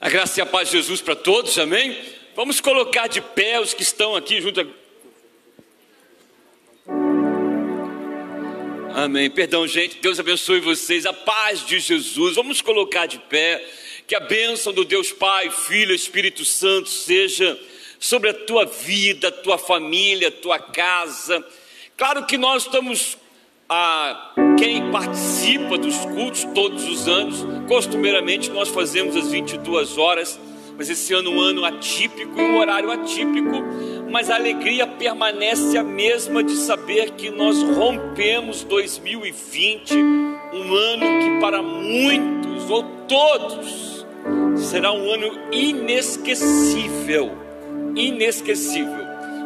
A graça e a paz de Jesus para todos, amém? Vamos colocar de pé os que estão aqui junto. A... Amém. Perdão, gente. Deus abençoe vocês. A paz de Jesus. Vamos colocar de pé. Que a bênção do Deus Pai, Filho, Espírito Santo seja sobre a tua vida, tua família, tua casa. Claro que nós estamos a quem participa dos cultos todos os anos, costumeiramente nós fazemos às 22 horas, mas esse ano um ano atípico e um horário atípico, mas a alegria permanece a mesma de saber que nós rompemos 2020, um ano que para muitos ou todos será um ano inesquecível, inesquecível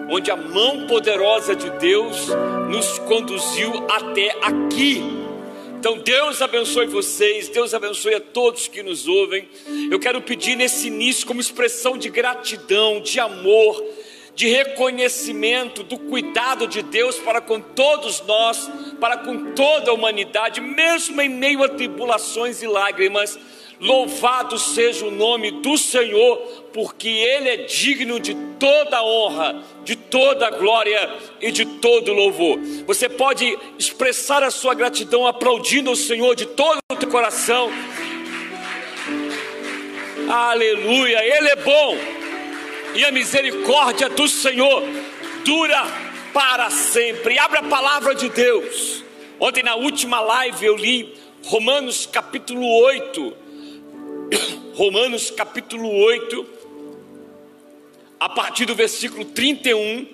onde a mão poderosa de Deus nos conduziu até aqui. Então Deus abençoe vocês, Deus abençoe a todos que nos ouvem. Eu quero pedir nesse início, como expressão de gratidão, de amor, de reconhecimento do cuidado de Deus para com todos nós, para com toda a humanidade, mesmo em meio a tribulações e lágrimas Louvado seja o nome do Senhor, porque Ele é digno de toda honra, de toda glória e de todo louvor. Você pode expressar a sua gratidão aplaudindo o Senhor de todo o teu coração. Aleluia, Ele é bom e a misericórdia do Senhor dura para sempre. Abra a palavra de Deus. Ontem, na última live, eu li Romanos capítulo 8 Romanos capítulo 8, a partir do versículo 31,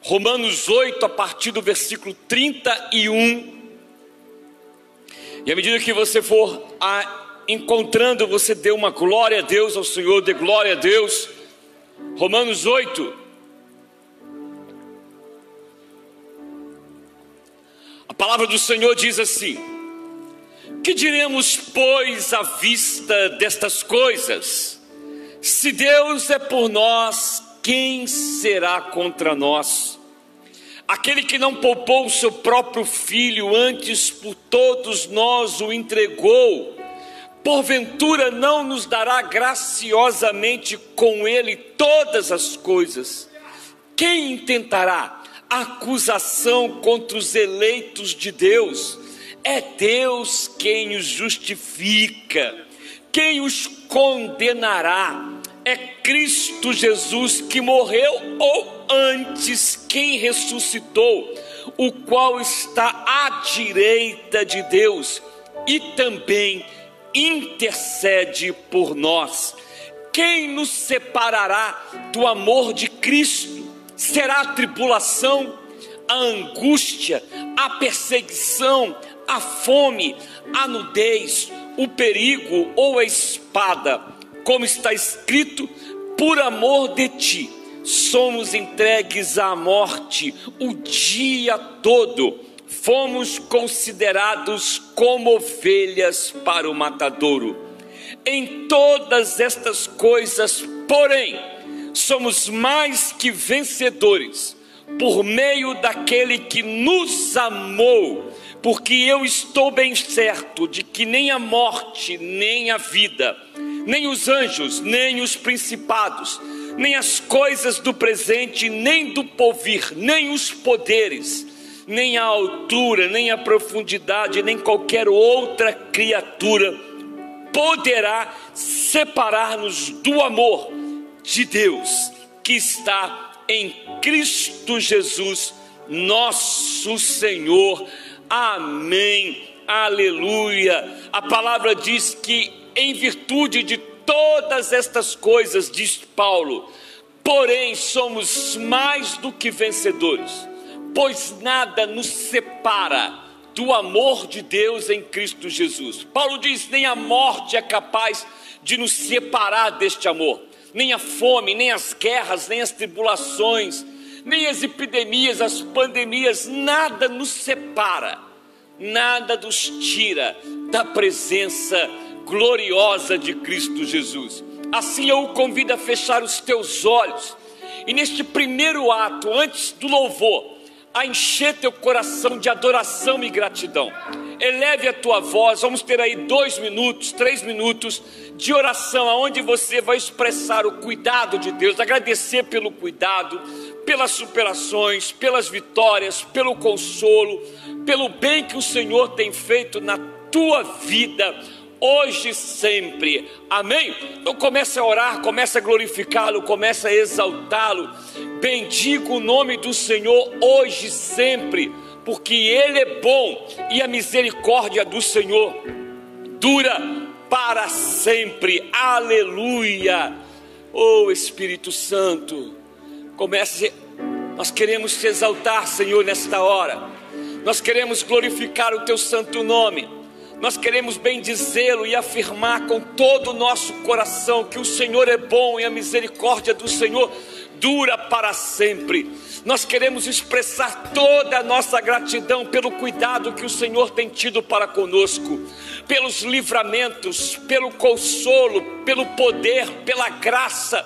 Romanos 8, a partir do versículo 31. E à medida que você for a, encontrando, você dê uma glória a Deus, ao Senhor, dê glória a Deus. Romanos 8. A palavra do Senhor diz assim: que diremos, pois, à vista destas coisas? Se Deus é por nós, quem será contra nós? Aquele que não poupou o seu próprio filho, antes por todos nós o entregou, porventura não nos dará graciosamente com ele todas as coisas? Quem intentará acusação contra os eleitos de Deus? É Deus quem os justifica, quem os condenará. É Cristo Jesus que morreu, ou antes, quem ressuscitou, o qual está à direita de Deus e também intercede por nós. Quem nos separará do amor de Cristo? Será a tribulação, a angústia, a perseguição, a fome, a nudez, o perigo ou a espada, como está escrito, por amor de ti, somos entregues à morte o dia todo, fomos considerados como ovelhas para o matadouro. Em todas estas coisas, porém, somos mais que vencedores, por meio daquele que nos amou porque eu estou bem certo de que nem a morte, nem a vida, nem os anjos, nem os principados, nem as coisas do presente, nem do porvir, nem os poderes, nem a altura, nem a profundidade, nem qualquer outra criatura poderá separar-nos do amor de Deus que está em Cristo Jesus, nosso Senhor. Amém. Aleluia. A palavra diz que em virtude de todas estas coisas, diz Paulo, porém somos mais do que vencedores, pois nada nos separa do amor de Deus em Cristo Jesus. Paulo diz: nem a morte é capaz de nos separar deste amor, nem a fome, nem as guerras, nem as tribulações nem as epidemias, as pandemias, nada nos separa, nada nos tira da presença gloriosa de Cristo Jesus. Assim eu o convido a fechar os teus olhos e neste primeiro ato, antes do louvor, a encher teu coração de adoração e gratidão. eleve a tua voz. Vamos ter aí dois minutos, três minutos de oração, aonde você vai expressar o cuidado de Deus, agradecer pelo cuidado, pelas superações, pelas vitórias, pelo consolo, pelo bem que o Senhor tem feito na tua vida hoje e sempre. Amém? Então comece a orar, comece a glorificá-lo, comece a exaltá-lo. Bendiga o nome do Senhor hoje e sempre, porque ele é bom e a misericórdia do Senhor dura para sempre. Aleluia. Oh Espírito Santo, comece nós queremos te exaltar, Senhor, nesta hora. Nós queremos glorificar o teu santo nome nós queremos bendizê-lo e afirmar com todo o nosso coração que o Senhor é bom e a misericórdia do Senhor dura para sempre. Nós queremos expressar toda a nossa gratidão pelo cuidado que o Senhor tem tido para conosco, pelos livramentos, pelo consolo, pelo poder, pela graça,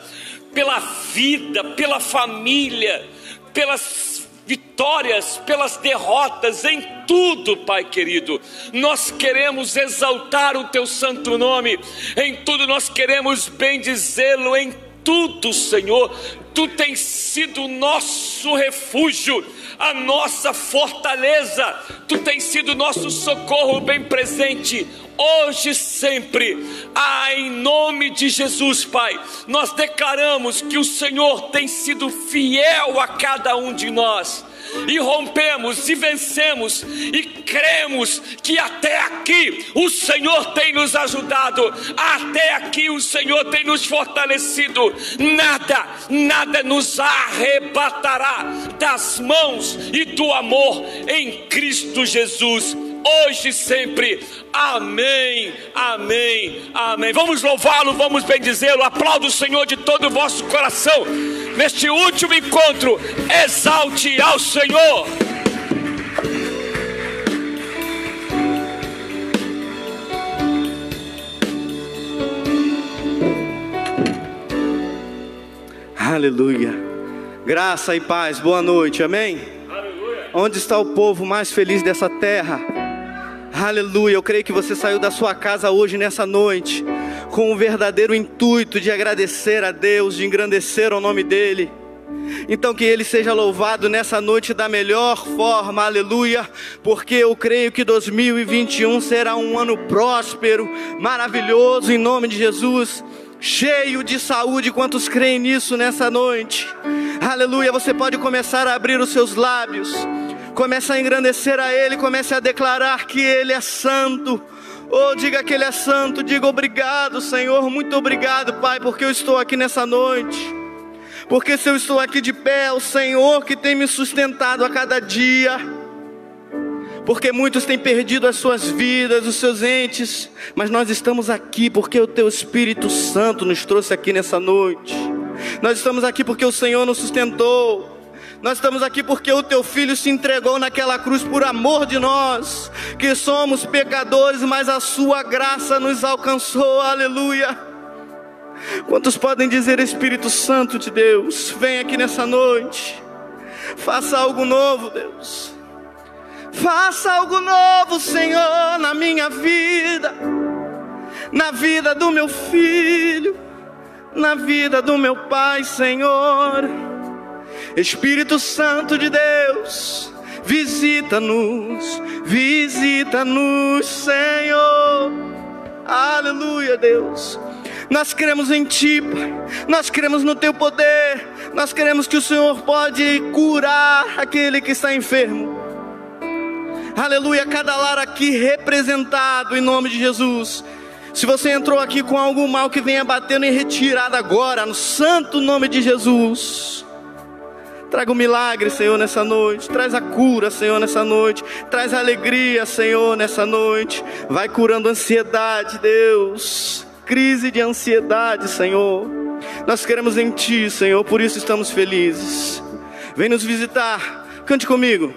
pela vida, pela família, pelas vitórias, pelas derrotas, em tudo, Pai querido. Nós queremos exaltar o teu santo nome, em tudo nós queremos bendizê-lo, em tudo, Senhor. Tu tens sido o nosso refúgio, a nossa fortaleza, tu tens sido nosso socorro bem presente, hoje e sempre. Ah, em nome de Jesus, Pai, nós declaramos que o Senhor tem sido fiel a cada um de nós e rompemos e vencemos e cremos que até aqui o Senhor tem nos ajudado, até aqui o Senhor tem nos fortalecido. Nada, nada nos arrebatará das mãos e do amor em Cristo Jesus hoje e sempre. Amém, amém, amém. Vamos louvá-lo, vamos bendizê-lo. Aplauda o Senhor de todo o vosso coração. Neste último encontro, exalte ao Senhor. Aleluia. Graça e paz. Boa noite. Amém. Onde está o povo mais feliz dessa terra? Aleluia. Eu creio que você saiu da sua casa hoje, nessa noite, com o verdadeiro intuito de agradecer a Deus, de engrandecer o nome dEle. Então que Ele seja louvado nessa noite da melhor forma, aleluia, porque eu creio que 2021 será um ano próspero, maravilhoso, em nome de Jesus, cheio de saúde. Quantos creem nisso nessa noite? Aleluia, você pode começar a abrir os seus lábios Comece a engrandecer a Ele, comece a declarar que Ele é santo. Oh, diga que Ele é santo, diga obrigado, Senhor, muito obrigado, Pai, porque eu estou aqui nessa noite. Porque se eu estou aqui de pé, o Senhor que tem me sustentado a cada dia. Porque muitos têm perdido as suas vidas, os seus entes, mas nós estamos aqui porque o Teu Espírito Santo nos trouxe aqui nessa noite. Nós estamos aqui porque o Senhor nos sustentou. Nós estamos aqui porque o teu filho se entregou naquela cruz por amor de nós, que somos pecadores, mas a sua graça nos alcançou. Aleluia. Quantos podem dizer Espírito Santo de Deus, vem aqui nessa noite. Faça algo novo, Deus. Faça algo novo, Senhor, na minha vida, na vida do meu filho, na vida do meu pai, Senhor. Espírito Santo de Deus, visita-nos, visita-nos, Senhor. Aleluia, Deus. Nós cremos em Ti, Pai. Nós cremos no Teu poder. Nós queremos que o Senhor pode curar aquele que está enfermo. Aleluia, cada lar aqui representado em nome de Jesus. Se você entrou aqui com algum mal que venha batendo em retirada agora, no santo nome de Jesus. Traga o um milagre, Senhor, nessa noite. Traz a cura, Senhor, nessa noite. Traz a alegria, Senhor, nessa noite. Vai curando ansiedade, Deus. Crise de ansiedade, Senhor. Nós queremos em Ti, Senhor, por isso estamos felizes. Vem nos visitar. Cante comigo.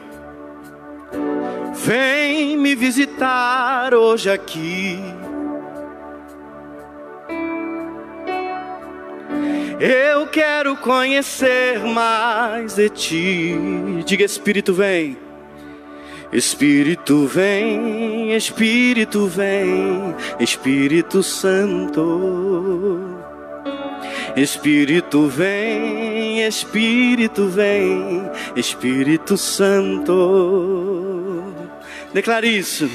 Vem me visitar hoje aqui Eu quero conhecer mais de ti. Diga, Espírito, vem. Espírito vem, Espírito vem, Espírito Santo. Espírito vem, Espírito vem, Espírito Santo. Declare isso.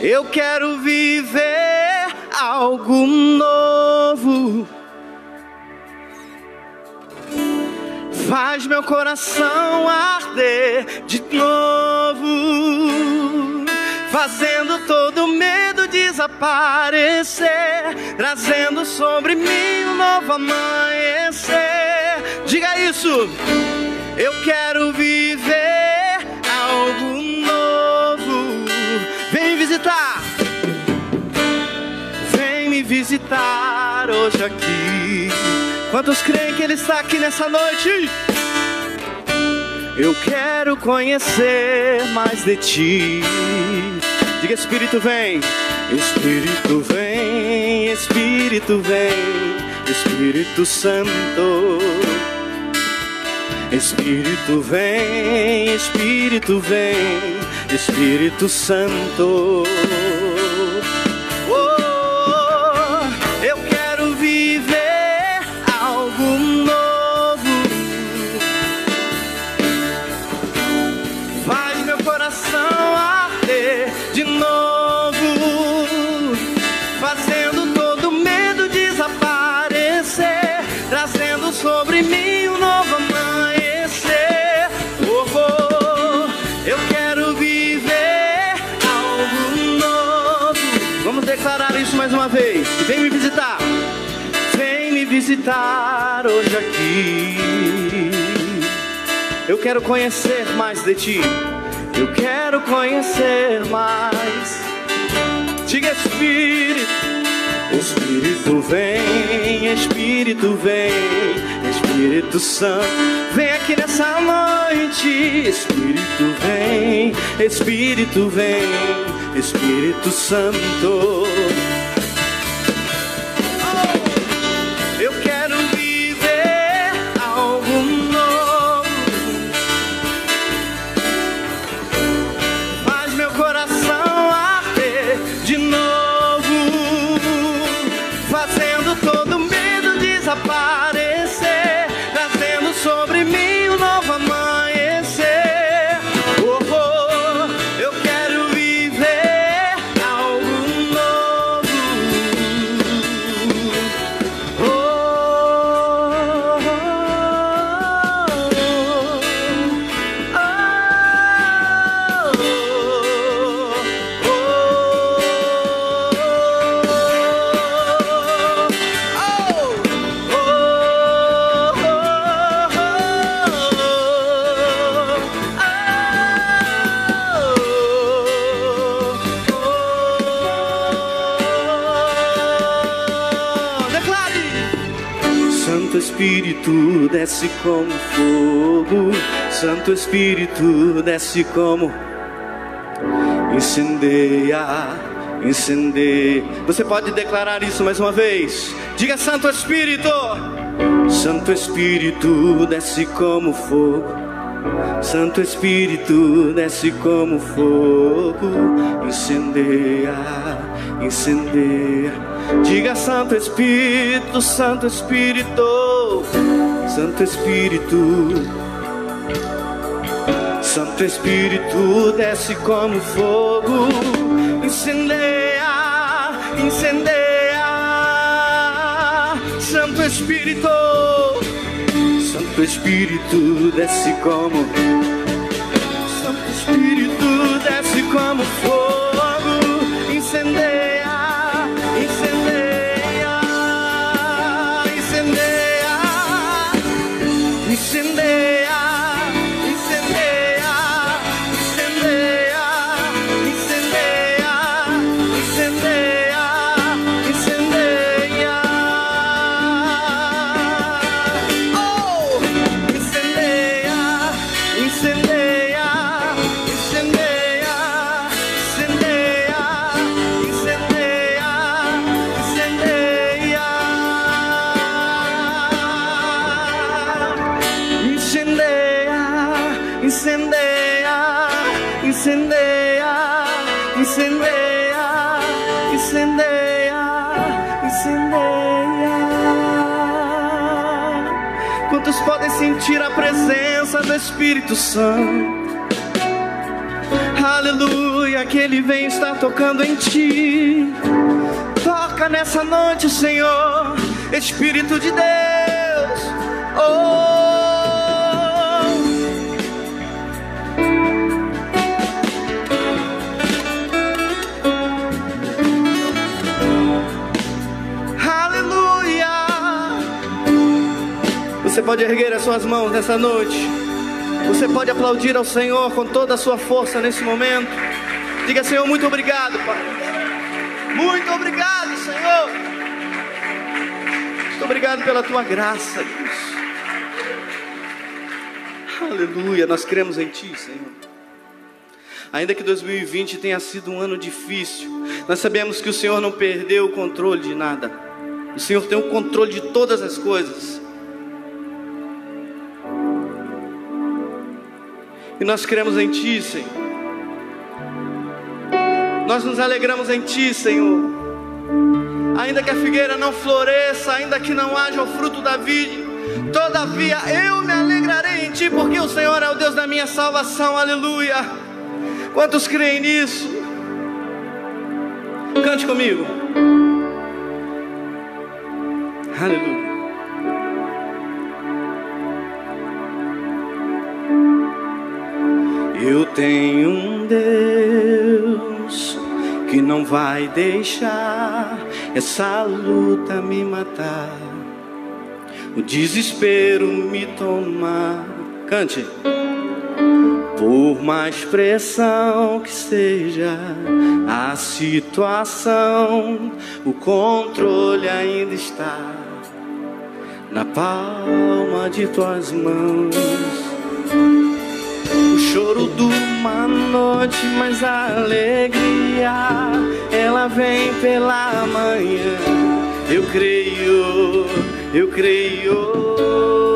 Eu quero viver algo novo. Faz meu coração arder de novo, fazendo todo medo desaparecer, trazendo sobre mim um novo amanhecer. Diga isso, eu quero viver algo novo. Vem visitar, visitar hoje aqui. Quantos creem que Ele está aqui nessa noite? Eu quero conhecer mais de Ti. Diga, Espírito vem, Espírito vem, Espírito vem, Espírito Santo. Espírito vem, Espírito vem, Espírito Santo. Hoje aqui. Eu quero conhecer mais de ti. Eu quero conhecer mais. Diga Espírito. Espírito vem, Espírito vem, Espírito Santo, vem aqui nessa noite. Espírito vem, Espírito vem, Espírito Santo. Espírito desce como incendeia, incendeia. Você pode declarar isso mais uma vez? Diga Santo Espírito, Santo Espírito desce como fogo. Santo Espírito desce como fogo, incendeia, incendeia. Diga Santo Espírito, Santo Espírito. Santo Espírito, Santo Espírito desce como fogo, incendeia, incendeia. Santo Espírito, Santo Espírito desce como, Santo Espírito desce como fogo, incendeia, incendeia, incendeia, incendeia, incendeia. Quantos podem sentir a presença do Espírito Santo? Aleluia, que Ele vem estar tocando em ti. Toca nessa noite, Senhor, Espírito de Deus. Oh. Você pode erguer as suas mãos nessa noite. Você pode aplaudir ao Senhor com toda a sua força nesse momento. Diga, Senhor, muito obrigado, Pai. Muito obrigado, Senhor. Muito obrigado pela tua graça, Deus. Aleluia, nós cremos em Ti, Senhor. Ainda que 2020 tenha sido um ano difícil, nós sabemos que o Senhor não perdeu o controle de nada. O Senhor tem o controle de todas as coisas. E nós cremos em Ti, Senhor. Nós nos alegramos em Ti, Senhor. Ainda que a figueira não floresça, ainda que não haja o fruto da vide, todavia eu me alegrarei em Ti, porque o Senhor é o Deus da minha salvação. Aleluia. Quantos creem nisso? Cante comigo. Aleluia. Eu tenho um Deus que não vai deixar essa luta me matar, o desespero me tomar. Cante. Por mais pressão que seja a situação, o controle ainda está na palma de tuas mãos choro dura uma noite, mas a alegria ela vem pela manhã. Eu creio, eu creio.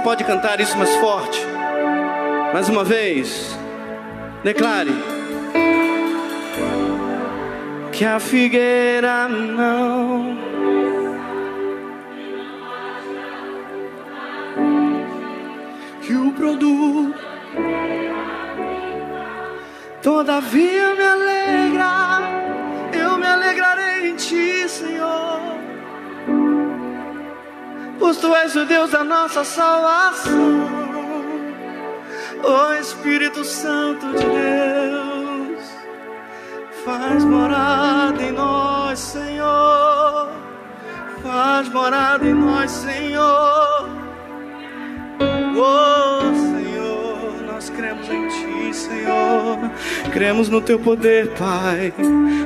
Pode cantar isso mais forte. Mais uma vez. Declare. Que a figueira não. Que o produto. Todavia me Tu és o Deus da nossa salvação. Ó Espírito Santo de Deus, faz morada em nós, Senhor. Faz morada em nós, Senhor. Oh, Senhor, nós cremos em Ti, Senhor. Cremos no Teu poder, Pai.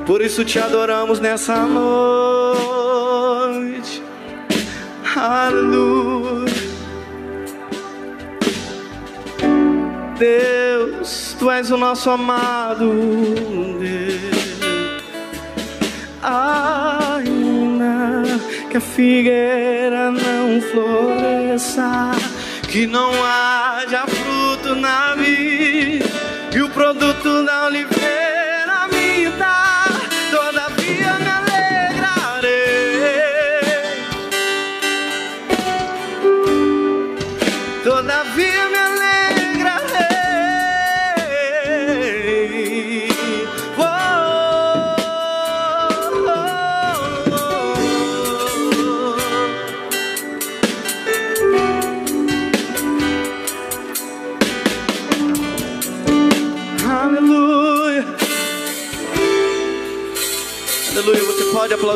Por isso te adoramos nessa noite. Aleluia. Deus, Tu és o nosso amado Deus. Ainda que a figueira não floresça, que não haja fruto na vida e o produto da oliveira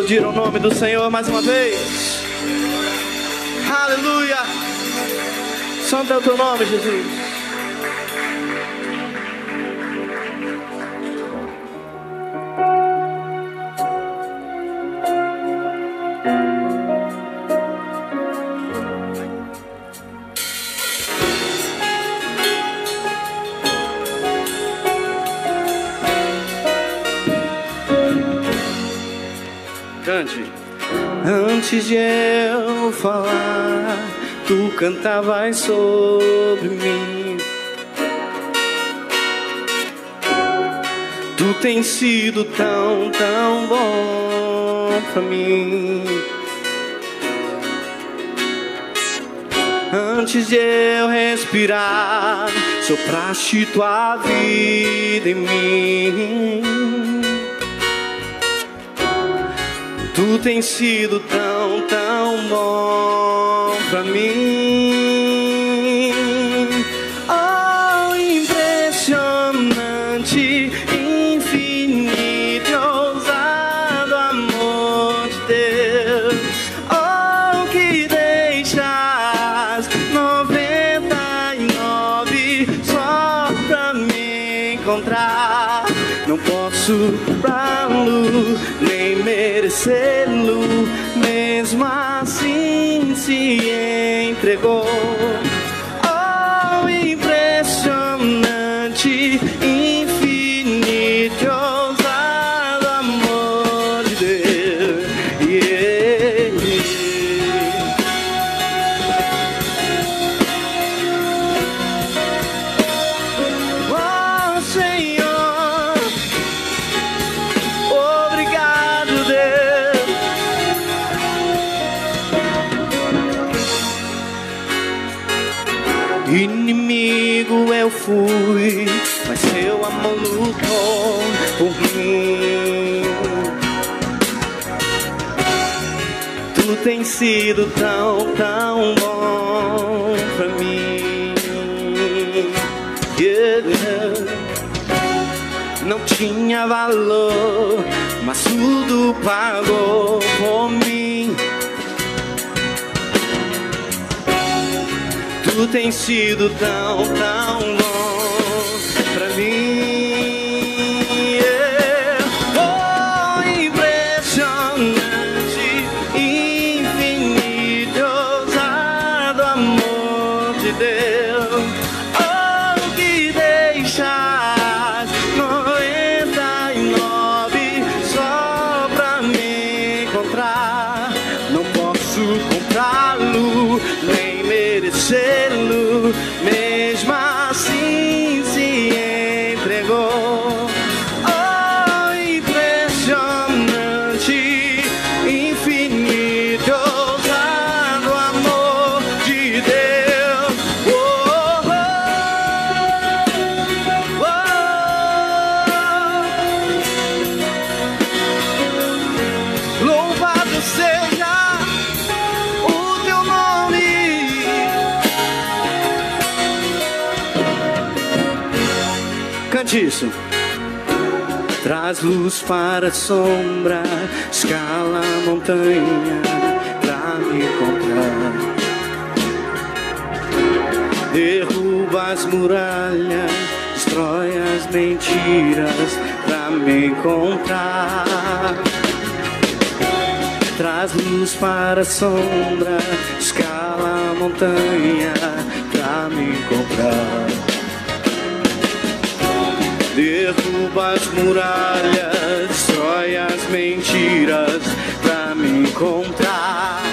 aplaudir o nome do Senhor mais uma vez? Aleluia! Santo é o teu nome, Jesus. Antes de eu falar, tu cantavas sobre mim. Tu tens sido tão, tão bom pra mim. Antes de eu respirar, sopraste tua vida em mim. Tu tens sido tão, bom pra mim. Sido tão, tão bom pra mim. Yeah. Não tinha valor, mas tudo pagou por mim. Tu tens sido tão, tão bom Traz luz para a sombra, escala a montanha pra me encontrar. Derruba as muralhas, destrói as mentiras pra me encontrar. Traz luz para a sombra, escala a montanha pra me encontrar. Derruba as muralhas, destrói as mentiras pra me encontrar.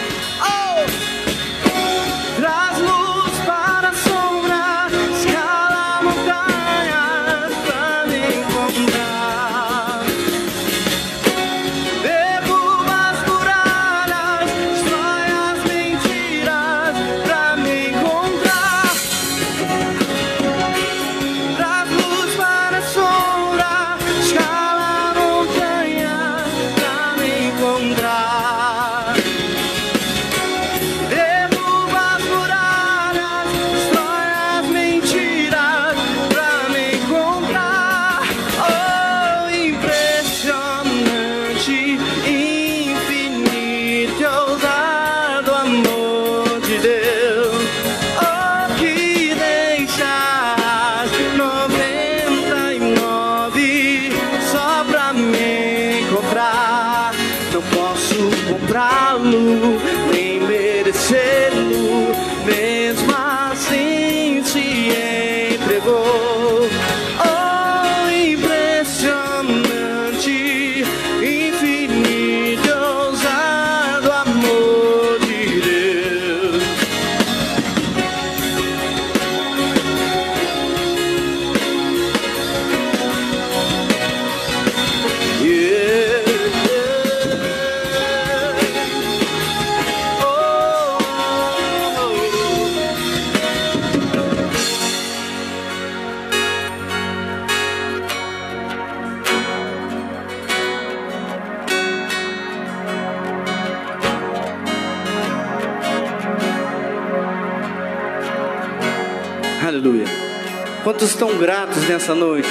Nessa noite?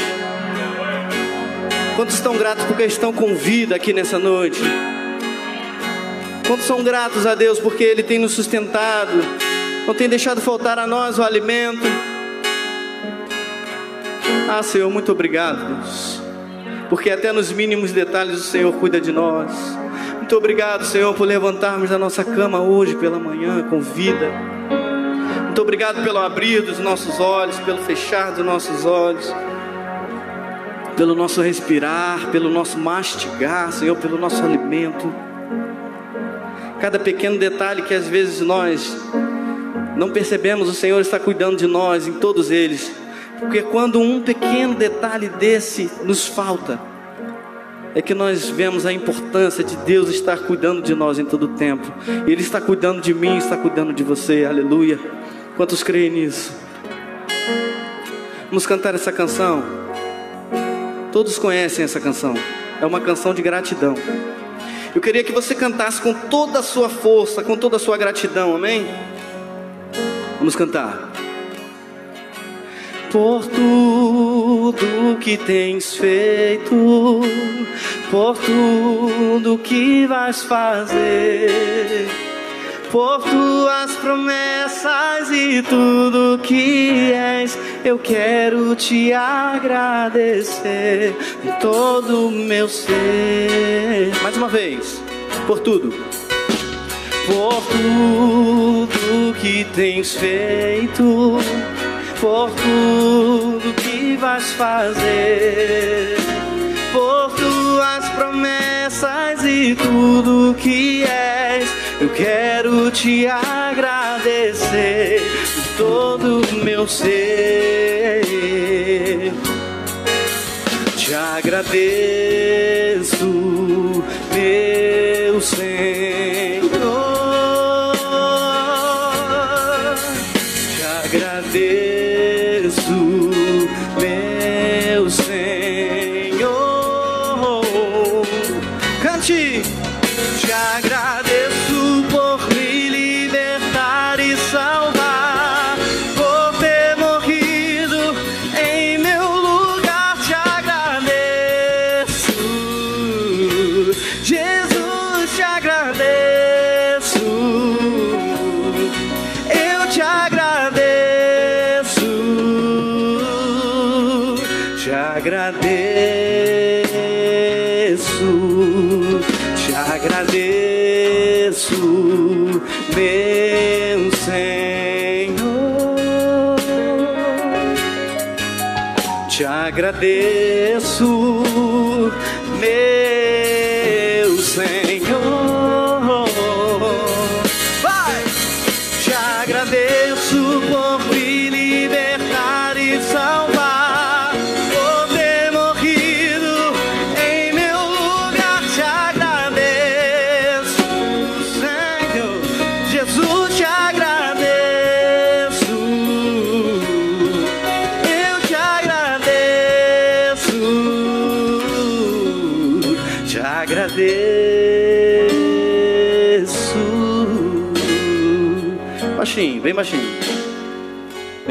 Quantos estão gratos porque estão com vida aqui nessa noite? Quantos são gratos a Deus porque Ele tem nos sustentado, não tem deixado faltar a nós o alimento? Ah, Senhor, muito obrigado, Deus, porque até nos mínimos detalhes o Senhor cuida de nós. Muito obrigado, Senhor, por levantarmos da nossa cama hoje pela manhã com vida. Muito obrigado pelo abrir dos nossos olhos, pelo fechar dos nossos olhos pelo nosso respirar, pelo nosso mastigar, Senhor, pelo nosso alimento. Cada pequeno detalhe que às vezes nós não percebemos, o Senhor está cuidando de nós em todos eles. Porque quando um pequeno detalhe desse nos falta, é que nós vemos a importância de Deus estar cuidando de nós em todo o tempo. Ele está cuidando de mim, está cuidando de você, aleluia. Quantos creem nisso? Vamos cantar essa canção. Todos conhecem essa canção. É uma canção de gratidão. Eu queria que você cantasse com toda a sua força, com toda a sua gratidão, amém? Vamos cantar. Por tudo que tens feito, por tudo que vais fazer, por tuas promessas e tudo que és, eu quero te agradecer de todo o meu ser. Mais uma vez, por tudo. Por tudo que tens feito, por tudo que vais fazer, por tuas promessas e tudo que és, eu quero te agradecer de todo o você. Te agradeço, meu Senhor.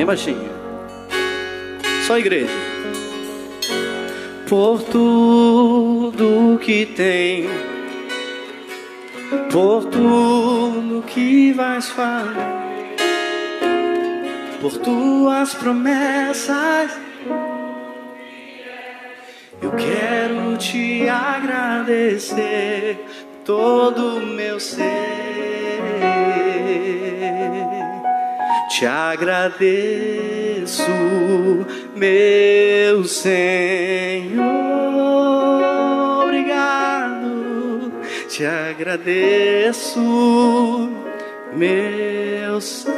Bem baixinho. Só igreja. Por tudo que tem, por tudo que vais fazer por tuas promessas. Eu quero te agradecer todo o meu ser. Te agradeço, meu Senhor. Obrigado. Te agradeço, meu Senhor.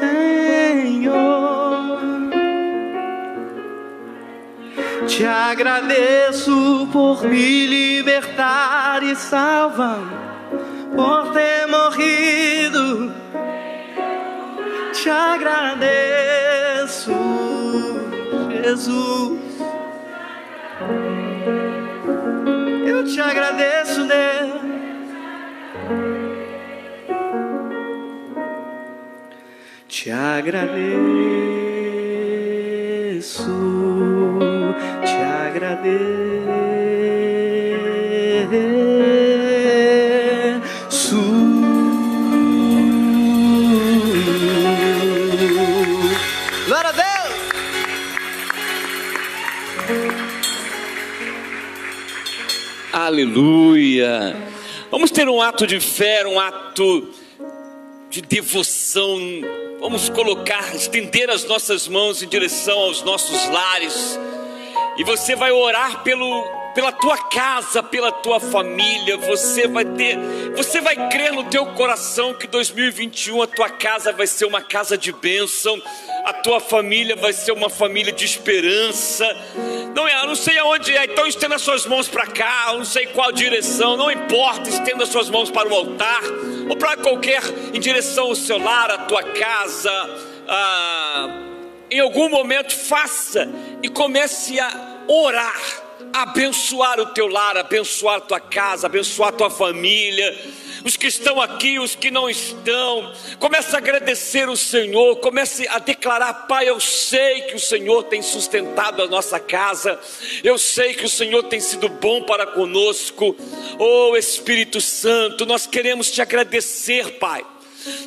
Te agradeço por me libertar e salvar, por ter morrido. Te agradeço, Jesus. Eu te agradeço, Deus. Te agradeço, te agradeço. Aleluia. Vamos ter um ato de fé, um ato de devoção. Vamos colocar, estender as nossas mãos em direção aos nossos lares. E você vai orar pelo, pela tua casa, pela tua família. Você vai ter, você vai crer no teu coração que 2021 a tua casa vai ser uma casa de bênção. A tua família vai ser uma família de esperança. Não é, não sei aonde é, então estenda suas mãos para cá, não sei qual direção, não importa, estenda suas mãos para o altar ou para qualquer em direção ao seu lar, à tua casa. Ah, em algum momento faça e comece a orar, a abençoar o teu lar, abençoar tua casa, abençoar tua família. Os que estão aqui, os que não estão, comece a agradecer o Senhor, comece a declarar: Pai, eu sei que o Senhor tem sustentado a nossa casa, eu sei que o Senhor tem sido bom para conosco. Oh Espírito Santo, nós queremos te agradecer, Pai.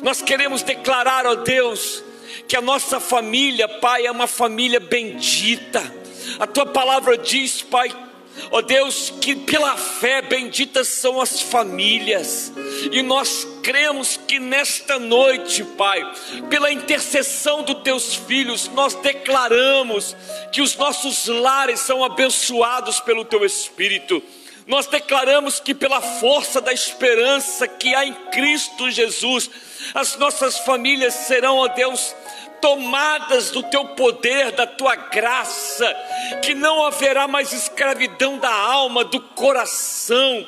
Nós queremos declarar, ó Deus, que a nossa família, Pai, é uma família bendita. A tua palavra diz, Pai, ó Deus, que pela fé benditas são as famílias. E nós cremos que nesta noite, Pai, pela intercessão dos teus filhos, nós declaramos que os nossos lares são abençoados pelo teu Espírito. Nós declaramos que pela força da esperança que há em Cristo Jesus, as nossas famílias serão, ó Deus, tomadas do teu poder, da tua graça, que não haverá mais escravidão da alma, do coração,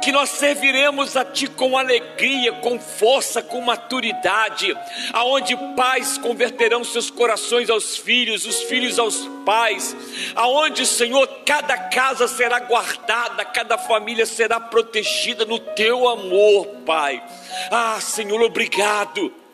que nós serviremos a Ti com alegria, com força, com maturidade, aonde pais converterão seus corações aos filhos, os filhos aos pais, aonde, Senhor, cada casa será guardada, cada família será protegida no Teu amor, Pai. Ah, Senhor, obrigado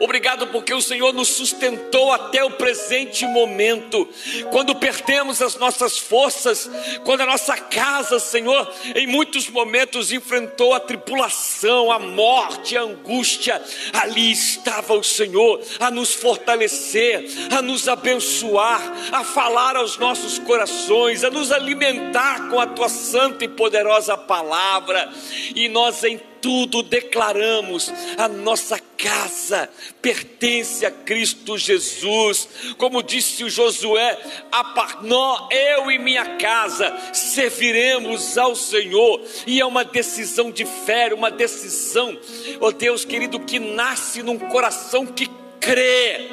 Obrigado porque o Senhor nos sustentou até o presente momento. Quando perdemos as nossas forças, quando a nossa casa, Senhor, em muitos momentos enfrentou a tribulação, a morte, a angústia, ali estava o Senhor a nos fortalecer, a nos abençoar, a falar aos nossos corações, a nos alimentar com a tua santa e poderosa palavra. E nós então tudo declaramos, a nossa casa pertence a Cristo Jesus. Como disse o Josué, a nós, eu e minha casa serviremos ao Senhor. E é uma decisão de fé, uma decisão, ó oh Deus querido, que nasce num coração que crê,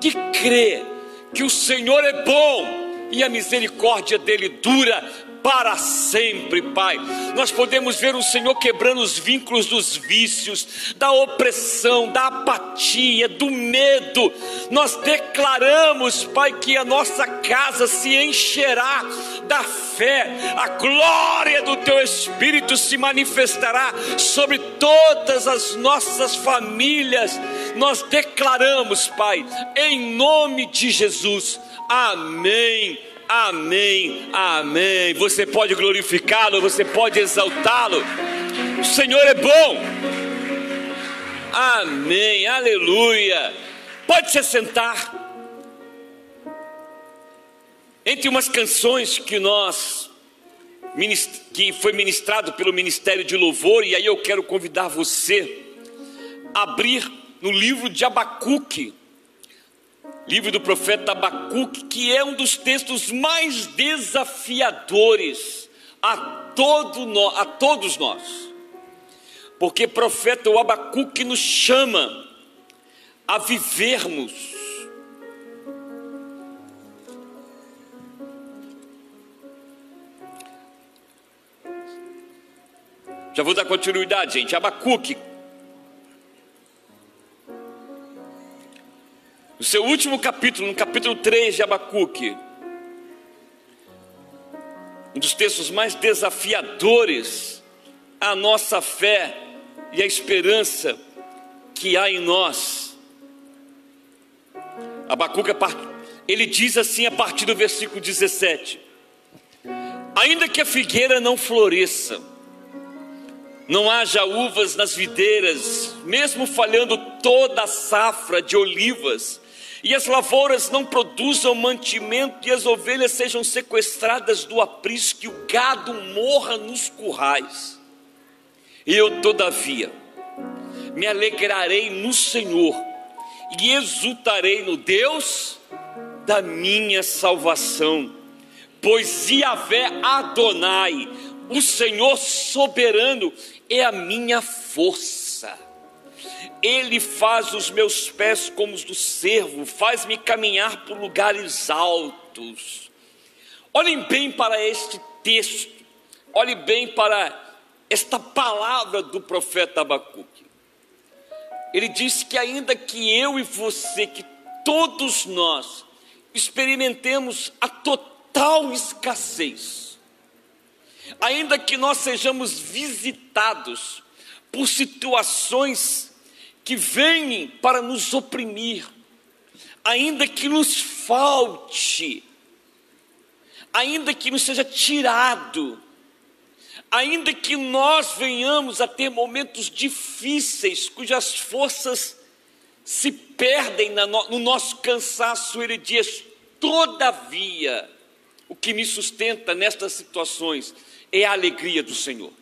que crê que o Senhor é bom e a misericórdia dele dura para sempre, Pai. Nós podemos ver o Senhor quebrando os vínculos dos vícios, da opressão, da apatia, do medo. Nós declaramos, Pai, que a nossa casa se encherá da fé, a glória do Teu Espírito se manifestará sobre todas as nossas famílias. Nós declaramos, Pai, em nome de Jesus. Amém Amém, amém. Você pode glorificá-lo, você pode exaltá-lo. O Senhor é bom. Amém, aleluia. Pode se sentar. Entre umas canções que nós que foi ministrado pelo Ministério de Louvor, e aí eu quero convidar você a abrir no livro de Abacuque, livro do profeta Abacuque, que é um dos textos mais desafiadores a, todo no, a todos nós, porque profeta o Abacuque nos chama a vivermos Já vou dar continuidade, gente. Abacuque, No seu último capítulo, no capítulo 3 de Abacuque, um dos textos mais desafiadores à nossa fé e à esperança que há em nós. Abacuque, ele diz assim a partir do versículo 17: Ainda que a figueira não floresça, não haja uvas nas videiras, mesmo falhando toda a safra de olivas, e as lavouras não produzam mantimento, e as ovelhas sejam sequestradas do aprisco, e o gado morra nos currais. Eu, todavia, me alegrarei no Senhor, e exultarei no Deus da minha salvação, pois Yahvé Adonai, o Senhor soberano, é a minha força ele faz os meus pés como os do servo, faz-me caminhar por lugares altos. Olhem bem para este texto, olhem bem para esta palavra do profeta Abacuque. Ele diz que ainda que eu e você, que todos nós experimentemos a total escassez, ainda que nós sejamos visitados por situações que vêm para nos oprimir, ainda que nos falte, ainda que nos seja tirado, ainda que nós venhamos a ter momentos difíceis, cujas forças se perdem no nosso cansaço, ele diz: todavia, o que me sustenta nestas situações é a alegria do Senhor.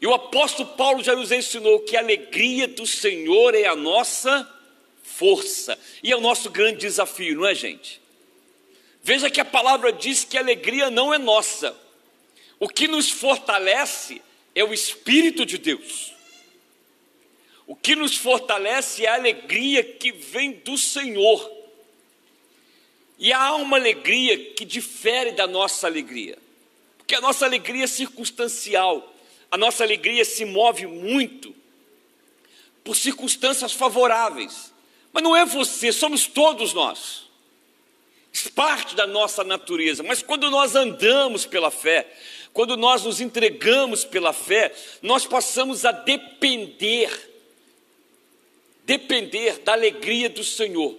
E o apóstolo Paulo já nos ensinou que a alegria do Senhor é a nossa força e é o nosso grande desafio, não é, gente? Veja que a palavra diz que a alegria não é nossa. O que nos fortalece é o Espírito de Deus. O que nos fortalece é a alegria que vem do Senhor. E há uma alegria que difere da nossa alegria, porque a nossa alegria é circunstancial, a nossa alegria se move muito por circunstâncias favoráveis, mas não é você, somos todos nós. Isso parte da nossa natureza, mas quando nós andamos pela fé, quando nós nos entregamos pela fé, nós passamos a depender depender da alegria do Senhor,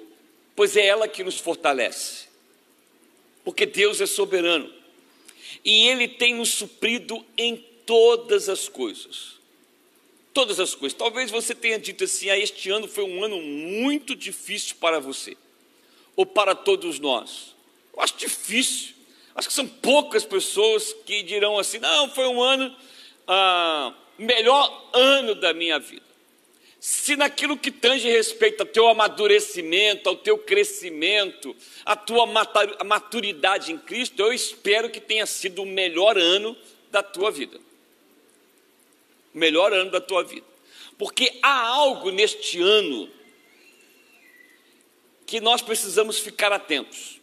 pois é ela que nos fortalece. Porque Deus é soberano e Ele tem nos suprido em todas as coisas. Todas as coisas. Talvez você tenha dito assim: ah, este ano foi um ano muito difícil para você, ou para todos nós. Eu acho difícil. Acho que são poucas pessoas que dirão assim: não, foi um ano, ah, melhor ano da minha vida se naquilo que tange respeito ao teu amadurecimento, ao teu crescimento, à tua maturidade em Cristo, eu espero que tenha sido o melhor ano da tua vida. Melhor ano da tua vida. Porque há algo neste ano que nós precisamos ficar atentos.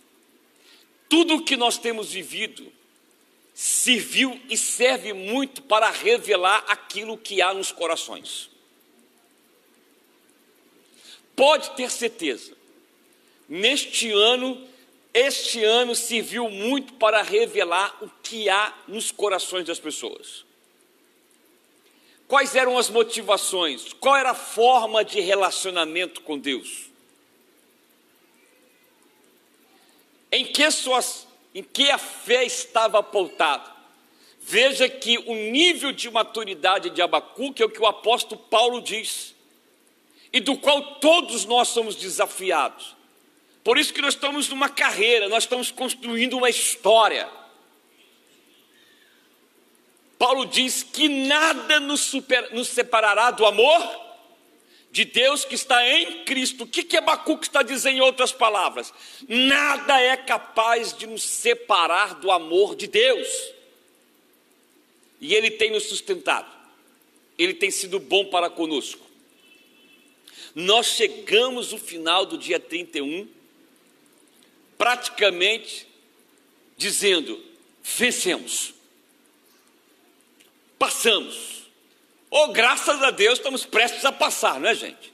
Tudo o que nós temos vivido serviu e serve muito para revelar aquilo que há nos corações. Pode ter certeza, neste ano, este ano serviu muito para revelar o que há nos corações das pessoas. Quais eram as motivações? Qual era a forma de relacionamento com Deus? Em que, suas, em que a fé estava pautada? Veja que o nível de maturidade de Abacuque é o que o apóstolo Paulo diz e do qual todos nós somos desafiados. Por isso que nós estamos numa carreira, nós estamos construindo uma história. Paulo diz que nada nos, super, nos separará do amor de Deus que está em Cristo. O que, que Abacuque está dizendo em outras palavras? Nada é capaz de nos separar do amor de Deus. E Ele tem nos sustentado, Ele tem sido bom para conosco. Nós chegamos no final do dia 31, praticamente dizendo: vencemos, passamos. Ou oh, graças a Deus estamos prestes a passar, não é, gente?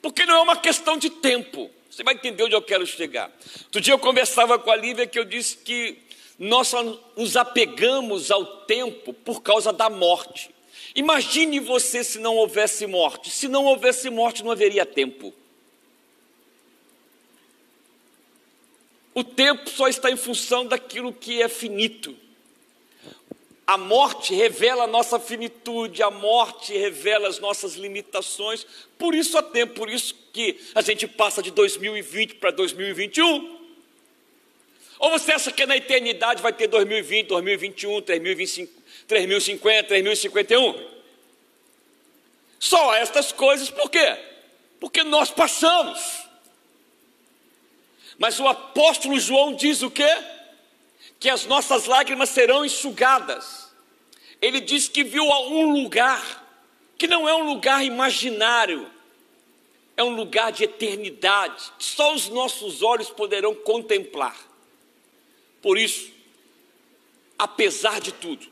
Porque não é uma questão de tempo. Você vai entender onde eu quero chegar. Outro dia eu conversava com a Lívia que eu disse que nós nos apegamos ao tempo por causa da morte. Imagine você se não houvesse morte. Se não houvesse morte, não haveria tempo. O tempo só está em função daquilo que é finito. A morte revela a nossa finitude, a morte revela as nossas limitações. Por isso há tempo, por isso que a gente passa de 2020 para 2021. Ou você acha que na eternidade vai ter 2020, 2021, 3025, 3050, 3051? Só estas coisas, por quê? Porque nós passamos. Mas o apóstolo João diz o quê? Que as nossas lágrimas serão enxugadas. Ele diz que viu um lugar que não é um lugar imaginário, é um lugar de eternidade, que só os nossos olhos poderão contemplar. Por isso, apesar de tudo,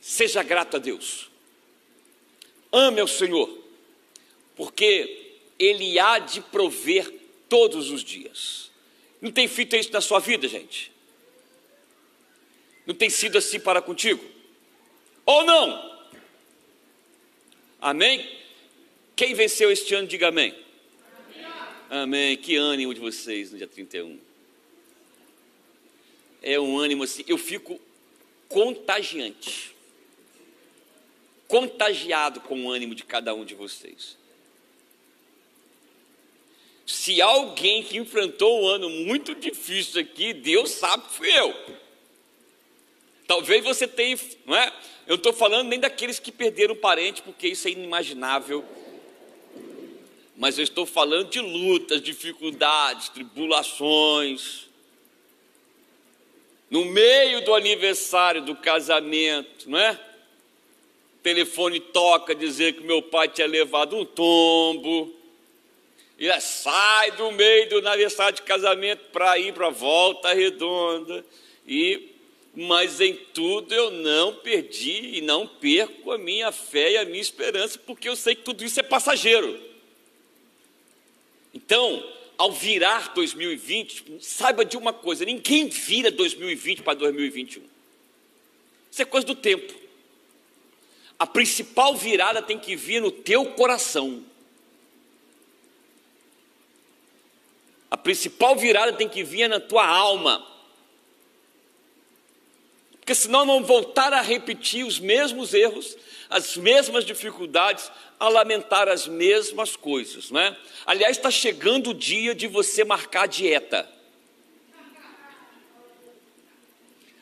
seja grato a Deus. Ame ao Senhor, porque Ele há de prover todos os dias. Não tem feito isso na sua vida, gente? Não tem sido assim para contigo? Ou não? Amém? Quem venceu este ano, diga amém. amém. Amém. Que ânimo de vocês no dia 31. É um ânimo assim, eu fico contagiante contagiado com o ânimo de cada um de vocês. Se alguém que enfrentou um ano muito difícil aqui, Deus sabe que fui eu. Talvez você tenha, não é? Eu não estou falando nem daqueles que perderam parente, porque isso é inimaginável. Mas eu estou falando de lutas, dificuldades, tribulações. No meio do aniversário do casamento, não é? telefone toca dizer que meu pai tinha levado um tombo. E sai do meio do aniversário de casamento para ir para a volta redonda. E mas em tudo eu não perdi e não perco a minha fé e a minha esperança, porque eu sei que tudo isso é passageiro. Então, ao virar 2020, saiba de uma coisa: ninguém vira 2020 para 2021. Isso é coisa do tempo. A principal virada tem que vir no teu coração. A principal virada tem que vir na tua alma. Porque senão vão voltar a repetir os mesmos erros, as mesmas dificuldades, a lamentar as mesmas coisas, não é? Aliás, está chegando o dia de você marcar a dieta.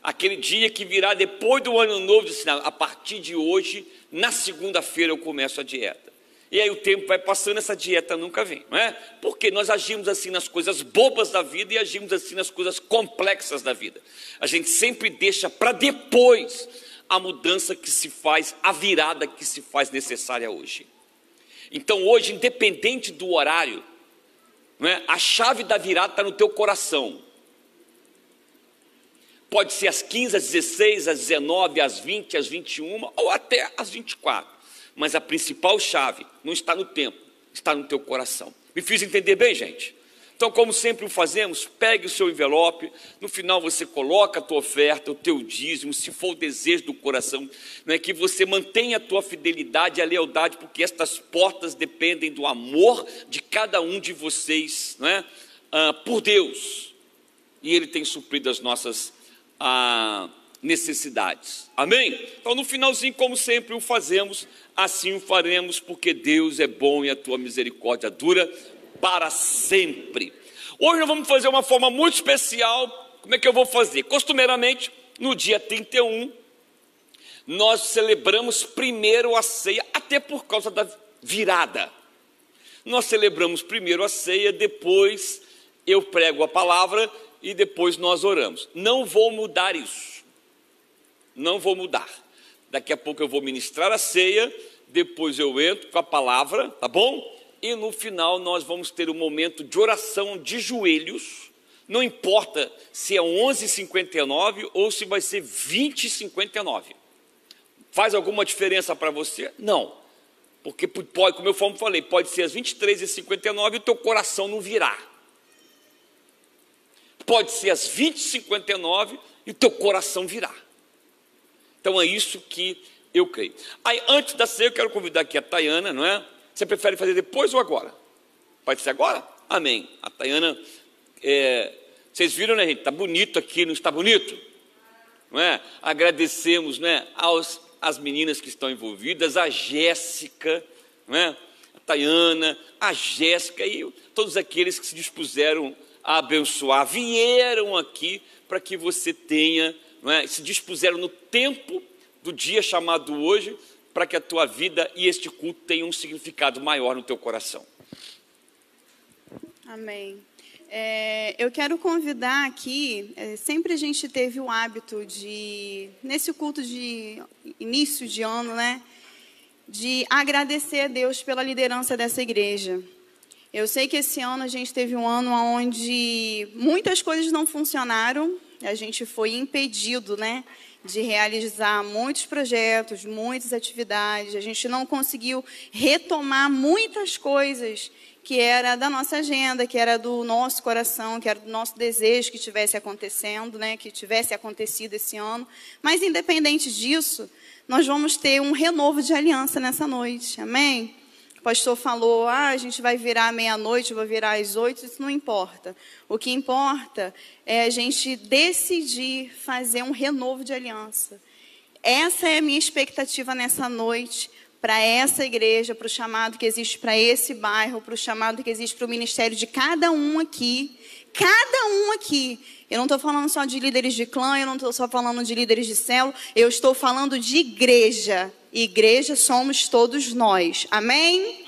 Aquele dia que virá depois do ano novo, de a partir de hoje, na segunda-feira eu começo a dieta. E aí o tempo vai passando, essa dieta nunca vem, não é? Porque nós agimos assim nas coisas bobas da vida e agimos assim nas coisas complexas da vida. A gente sempre deixa para depois a mudança que se faz, a virada que se faz necessária hoje. Então hoje, independente do horário, não é? a chave da virada está no teu coração. Pode ser às 15, às 16, às 19, às 20, às 21 ou até às 24. Mas a principal chave não está no tempo, está no teu coração. Me fiz entender bem, gente? Então, como sempre o fazemos, pegue o seu envelope, no final você coloca a tua oferta, o teu dízimo, se for o desejo do coração, não é que você mantenha a tua fidelidade e a lealdade, porque estas portas dependem do amor de cada um de vocês, não é? Ah, por Deus. E Ele tem suprido as nossas ah, necessidades. Amém? Então, no finalzinho, como sempre o fazemos, assim o faremos, porque Deus é bom e a tua misericórdia dura para sempre. Hoje nós vamos fazer uma forma muito especial. Como é que eu vou fazer? Costumeiramente, no dia 31, nós celebramos primeiro a ceia, até por causa da virada. Nós celebramos primeiro a ceia, depois eu prego a palavra e depois nós oramos. Não vou mudar isso. Não vou mudar. Daqui a pouco eu vou ministrar a ceia, depois eu entro com a palavra, tá bom? E no final nós vamos ter um momento de oração de joelhos. Não importa se é 11:59 ou se vai ser 20:59. Faz alguma diferença para você? Não. Porque pode, como eu falei, pode ser às 23h59 e o teu coração não virar. Pode ser às 20h59 e o teu coração virar. Então é isso que eu creio. Aí, antes da ceia, eu quero convidar aqui a Tayana, não é? Você prefere fazer depois ou agora? Pode ser agora? Amém. A Tayana, é, vocês viram, né, gente? Está bonito aqui, não está bonito? Não é? Agradecemos né, aos, as meninas que estão envolvidas, a Jéssica, não é? a Tayana, a Jéssica e todos aqueles que se dispuseram a abençoar, vieram aqui para que você tenha, não é? se dispuseram no tempo do dia chamado hoje, para que a tua vida e este culto tenham um significado maior no teu coração. Amém. É, eu quero convidar aqui, é, sempre a gente teve o hábito de, nesse culto de início de ano, né, de agradecer a Deus pela liderança dessa igreja. Eu sei que esse ano a gente teve um ano onde muitas coisas não funcionaram, a gente foi impedido, né, de realizar muitos projetos, muitas atividades. A gente não conseguiu retomar muitas coisas que era da nossa agenda, que era do nosso coração, que era do nosso desejo que tivesse acontecendo, né, que tivesse acontecido esse ano. Mas independente disso, nós vamos ter um renovo de aliança nessa noite. Amém? Pastor falou: ah, a gente vai virar meia-noite, vai virar às oito, isso não importa. O que importa é a gente decidir fazer um renovo de aliança. Essa é a minha expectativa nessa noite para essa igreja, para o chamado que existe para esse bairro, para o chamado que existe para o ministério de cada um aqui. Cada um aqui. Eu não estou falando só de líderes de clã, eu não estou só falando de líderes de célula, eu estou falando de igreja. Igreja somos todos nós. Amém?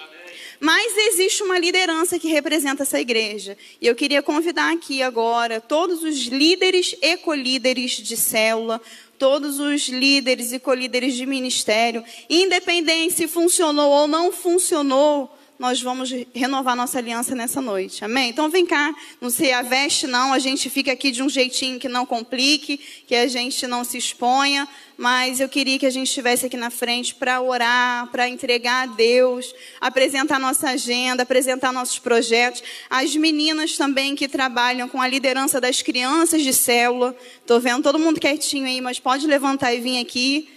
Mas existe uma liderança que representa essa igreja. E eu queria convidar aqui agora todos os líderes e colíderes de célula, todos os líderes e colíderes de ministério, independente se funcionou ou não funcionou, nós vamos renovar nossa aliança nessa noite. Amém? Então vem cá, não se aveste não, a gente fica aqui de um jeitinho que não complique, que a gente não se exponha, mas eu queria que a gente estivesse aqui na frente para orar, para entregar a Deus, apresentar nossa agenda, apresentar nossos projetos. As meninas também que trabalham com a liderança das crianças de célula. Estou vendo todo mundo quietinho aí, mas pode levantar e vir aqui.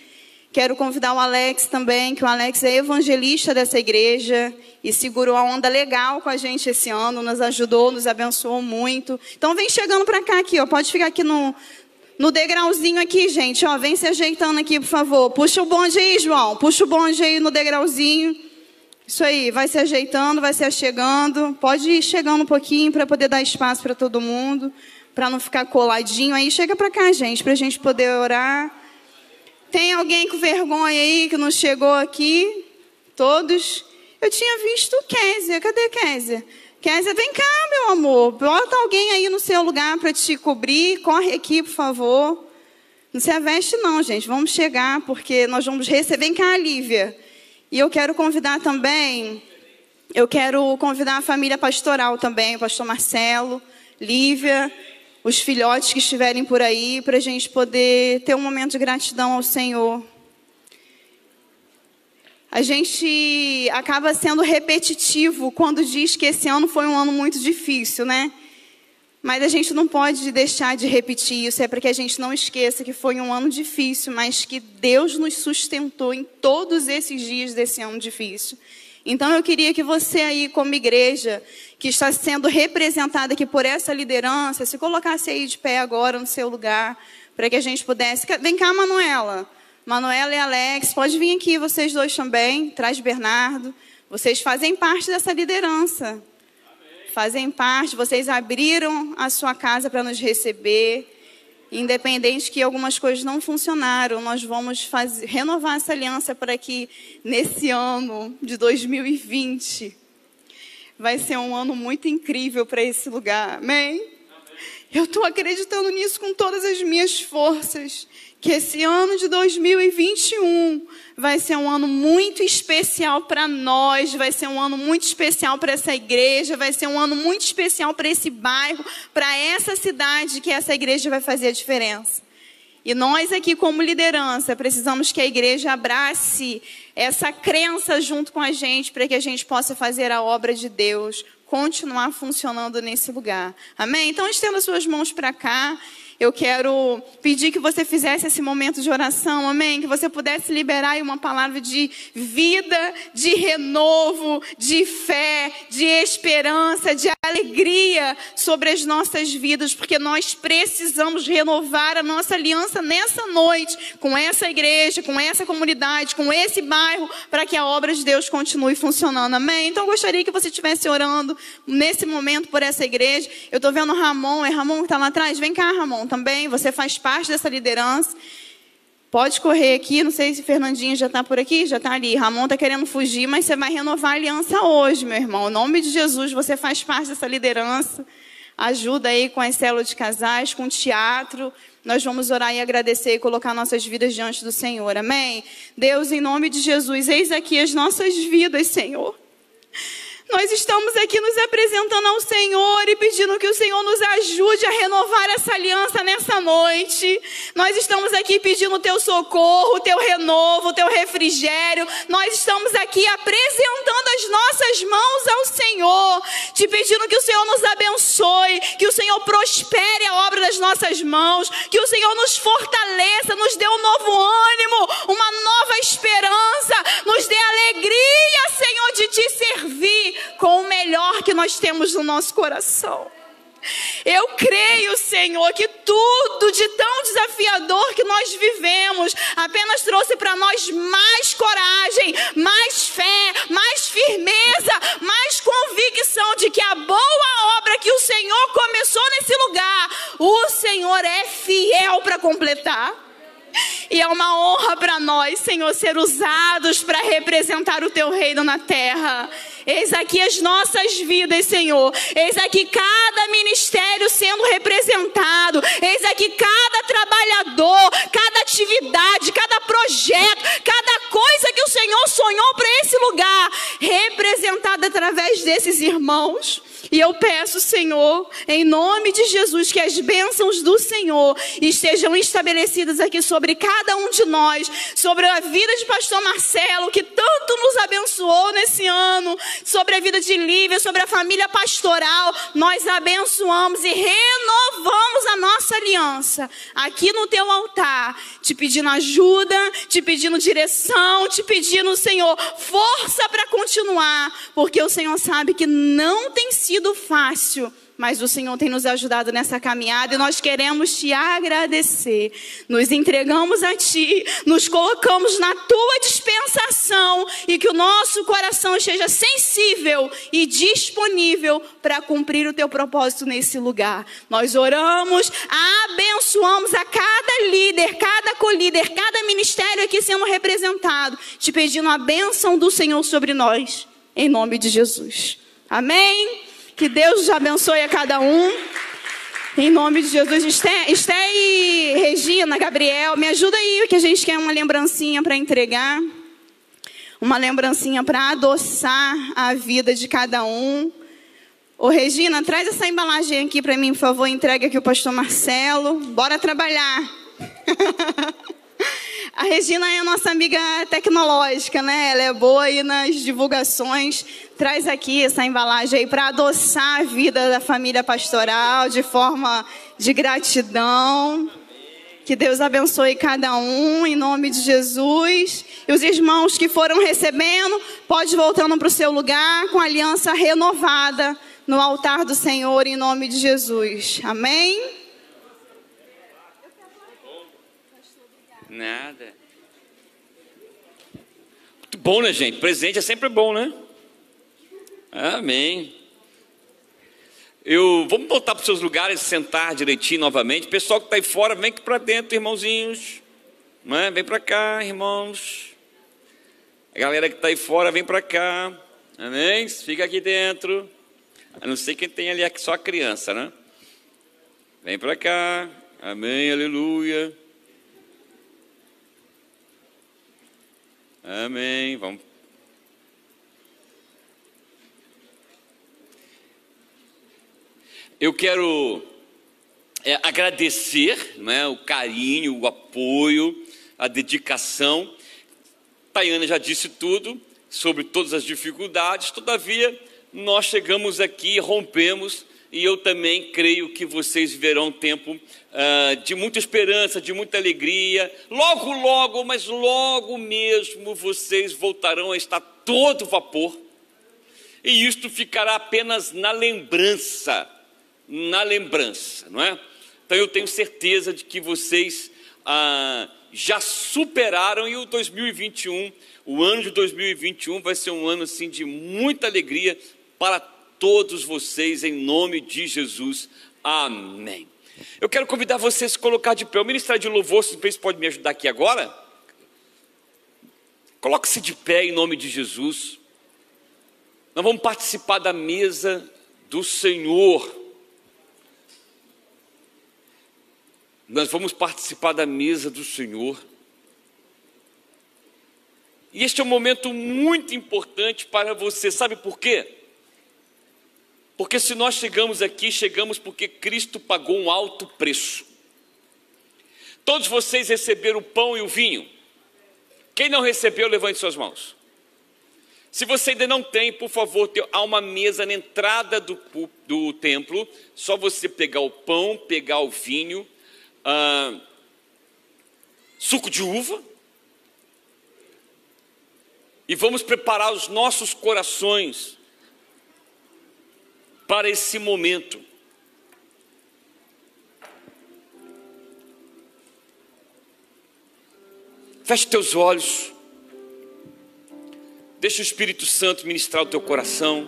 Quero convidar o Alex também, que o Alex é evangelista dessa igreja e segurou a onda legal com a gente esse ano, nos ajudou, nos abençoou muito. Então vem chegando para cá aqui, ó, pode ficar aqui no, no degrauzinho aqui, gente, ó, vem se ajeitando aqui, por favor. Puxa o bonde aí, João, puxa o bonde aí no degrauzinho. Isso aí, vai se ajeitando, vai se achegando. Pode ir chegando um pouquinho para poder dar espaço para todo mundo, para não ficar coladinho aí. Chega para cá, gente, para a gente poder orar. Tem alguém com vergonha aí que não chegou aqui? Todos? Eu tinha visto Kézia. Cadê Kézia? Kézia, vem cá, meu amor. Bota alguém aí no seu lugar para te cobrir. Corre aqui, por favor. Não se aveste não, gente. Vamos chegar, porque nós vamos receber. Vem cá, Lívia. E eu quero convidar também, eu quero convidar a família pastoral também, o pastor Marcelo, Lívia os filhotes que estiverem por aí, para a gente poder ter um momento de gratidão ao Senhor. A gente acaba sendo repetitivo quando diz que esse ano foi um ano muito difícil, né? Mas a gente não pode deixar de repetir isso, é para que a gente não esqueça que foi um ano difícil, mas que Deus nos sustentou em todos esses dias desse ano difícil. Então eu queria que você aí, como igreja, que está sendo representada aqui por essa liderança, se colocasse aí de pé agora no seu lugar, para que a gente pudesse. Vem cá, Manuela. Manuela e Alex, pode vir aqui, vocês dois também. Traz Bernardo. Vocês fazem parte dessa liderança. Fazem parte, vocês abriram a sua casa para nos receber. Independente que algumas coisas não funcionaram, nós vamos fazer, renovar essa aliança para que nesse ano de 2020 vai ser um ano muito incrível para esse lugar. Amém? Eu estou acreditando nisso com todas as minhas forças que esse ano de 2021 vai ser um ano muito especial para nós, vai ser um ano muito especial para essa igreja, vai ser um ano muito especial para esse bairro, para essa cidade que essa igreja vai fazer a diferença. E nós aqui como liderança precisamos que a igreja abrace essa crença junto com a gente para que a gente possa fazer a obra de Deus continuar funcionando nesse lugar. Amém? Então estenda suas mãos para cá. Eu quero pedir que você fizesse esse momento de oração, amém? Que você pudesse liberar uma palavra de vida, de renovo, de fé, de esperança, de alegria sobre as nossas vidas, porque nós precisamos renovar a nossa aliança nessa noite com essa igreja, com essa comunidade, com esse bairro, para que a obra de Deus continue funcionando, amém? Então eu gostaria que você estivesse orando nesse momento por essa igreja. Eu estou vendo o Ramon, é Ramon que está lá atrás? Vem cá, Ramon também, você faz parte dessa liderança. Pode correr aqui, não sei se Fernandinho já está por aqui, já está ali. Ramon está querendo fugir, mas você vai renovar a aliança hoje, meu irmão. Em nome de Jesus, você faz parte dessa liderança. Ajuda aí com as células de casais, com o teatro. Nós vamos orar e agradecer e colocar nossas vidas diante do Senhor. Amém? Deus, em nome de Jesus, eis aqui as nossas vidas, Senhor. Nós estamos aqui nos apresentando ao Senhor e pedindo que o Senhor nos ajude a renovar essa aliança nessa noite. Nós estamos aqui pedindo o teu socorro, o teu renovo, o teu refrigério. Nós estamos aqui apresentando as nossas mãos ao Senhor, te pedindo que o Senhor nos abençoe, que o Senhor prospere a obra das nossas mãos, que o Senhor nos fortaleça, nos dê um novo ânimo, uma nova esperança, nos dê alegria, Senhor, de te servir com o melhor que nós temos no nosso coração. Eu creio, Senhor, que tudo de tão desafiador que nós vivemos apenas trouxe para nós mais coragem, mais fé, mais firmeza, mais convicção de que a boa obra que o Senhor começou nesse lugar, o Senhor é fiel para completar. E é uma honra para nós, Senhor, ser usados para representar o teu reino na terra. Eis aqui as nossas vidas, Senhor. Eis aqui cada ministério sendo representado. Eis aqui cada trabalhador, cada atividade, cada projeto, cada coisa que o Senhor sonhou para esse lugar, representada através desses irmãos. E eu peço, Senhor, em nome de Jesus, que as bênçãos do Senhor estejam estabelecidas aqui sobre cada um de nós, sobre a vida de Pastor Marcelo, que tanto nos abençoou nesse ano, sobre a vida de Lívia, sobre a família pastoral. Nós abençoamos e renovamos a nossa aliança aqui no teu altar, te pedindo ajuda, te pedindo direção, te pedindo, Senhor, força para continuar, porque o Senhor sabe que não tem sido sido fácil, mas o Senhor tem nos ajudado nessa caminhada e nós queremos te agradecer. Nos entregamos a ti, nos colocamos na tua dispensação e que o nosso coração esteja sensível e disponível para cumprir o teu propósito nesse lugar. Nós oramos, abençoamos a cada líder, cada colíder, cada ministério aqui sendo representado, te pedindo a bênção do Senhor sobre nós, em nome de Jesus. Amém. Que Deus abençoe a cada um. Em nome de Jesus. Esté, e Regina, Gabriel, me ajuda aí, que a gente quer uma lembrancinha para entregar. Uma lembrancinha para adoçar a vida de cada um. Ô Regina, traz essa embalagem aqui para mim, por favor. Entregue aqui o pastor Marcelo. Bora trabalhar. A Regina é a nossa amiga tecnológica, né? Ela é boa aí nas divulgações. Traz aqui essa embalagem aí para adoçar a vida da família pastoral de forma de gratidão. Que Deus abençoe cada um em nome de Jesus. E os irmãos que foram recebendo, pode voltando para o seu lugar com aliança renovada no altar do Senhor em nome de Jesus. Amém. Nada. Muito bom, né, gente? Presente é sempre bom, né? Amém. Eu vamos voltar para os seus lugares, sentar direitinho novamente. Pessoal que está aí fora, vem aqui para dentro, irmãozinhos. Não é? Vem para cá, irmãos. A galera que está aí fora, vem para cá. Amém? Fica aqui dentro. A não ser quem tem ali só a criança, né? Vem para cá. Amém, aleluia. Amém. Vamos. Eu quero é, agradecer né, o carinho, o apoio, a dedicação. Tayana já disse tudo sobre todas as dificuldades, todavia, nós chegamos aqui, rompemos e eu também creio que vocês viverão um tempo uh, de muita esperança, de muita alegria. Logo, logo, mas logo mesmo vocês voltarão a estar todo vapor. E isto ficará apenas na lembrança, na lembrança, não é? Então eu tenho certeza de que vocês uh, já superaram e o 2021, o ano de 2021 vai ser um ano assim de muita alegria para todos vocês em nome de Jesus. Amém. Eu quero convidar vocês a se colocar de pé. O ministério de louvor, vocês pode me ajudar aqui agora? Coloque-se de pé em nome de Jesus. Nós vamos participar da mesa do Senhor. Nós vamos participar da mesa do Senhor. E este é um momento muito importante para você, sabe por quê? Porque se nós chegamos aqui, chegamos porque Cristo pagou um alto preço. Todos vocês receberam o pão e o vinho. Quem não recebeu, levante suas mãos. Se você ainda não tem, por favor, há uma mesa na entrada do, do templo. Só você pegar o pão, pegar o vinho, ah, suco de uva. E vamos preparar os nossos corações para esse momento. Feche teus olhos. Deixa o Espírito Santo ministrar o teu coração.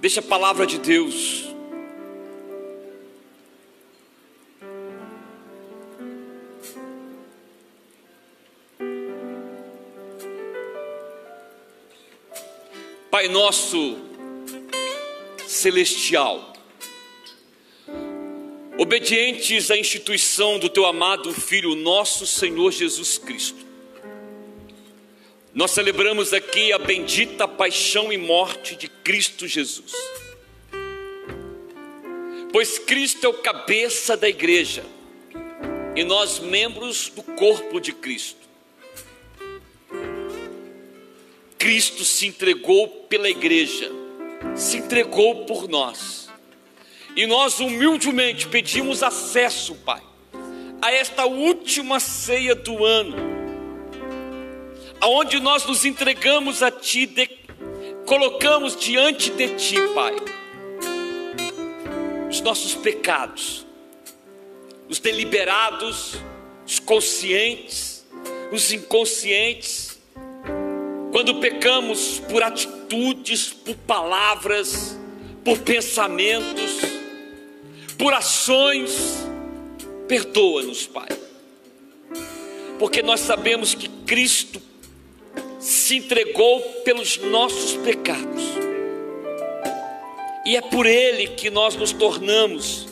Deixa a palavra de Deus nosso celestial, obedientes à instituição do teu amado Filho, nosso Senhor Jesus Cristo. Nós celebramos aqui a bendita paixão e morte de Cristo Jesus. Pois Cristo é o cabeça da igreja e nós membros do corpo de Cristo. Cristo se entregou pela igreja, se entregou por nós. E nós humildemente pedimos acesso, Pai, a esta última ceia do ano, aonde nós nos entregamos a Ti, de, colocamos diante de Ti, Pai, os nossos pecados, os deliberados, os conscientes, os inconscientes, quando pecamos por atitudes, por palavras, por pensamentos, por ações, perdoa-nos, Pai. Porque nós sabemos que Cristo se entregou pelos nossos pecados. E é por Ele que nós nos tornamos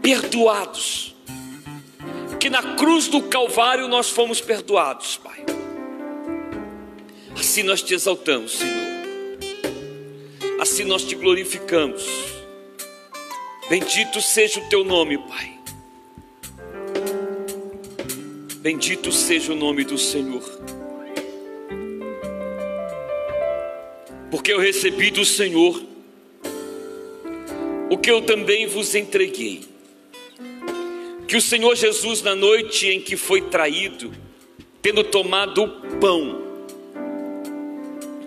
perdoados. Que na cruz do Calvário nós fomos perdoados, Pai. Assim nós te exaltamos, Senhor. Assim nós te glorificamos. Bendito seja o teu nome, Pai. Bendito seja o nome do Senhor. Porque eu recebi do Senhor o que eu também vos entreguei. Que o Senhor Jesus, na noite em que foi traído, tendo tomado o pão,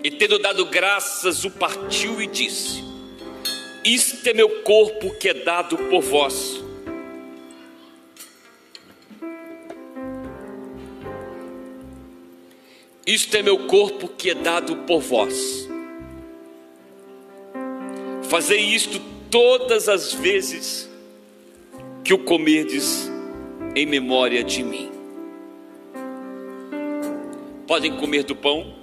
e tendo dado graças, o partiu e disse: Isto é meu corpo que é dado por vós. Isto é meu corpo que é dado por vós. Fazei isto todas as vezes que o comerdes em memória de mim. Podem comer do pão.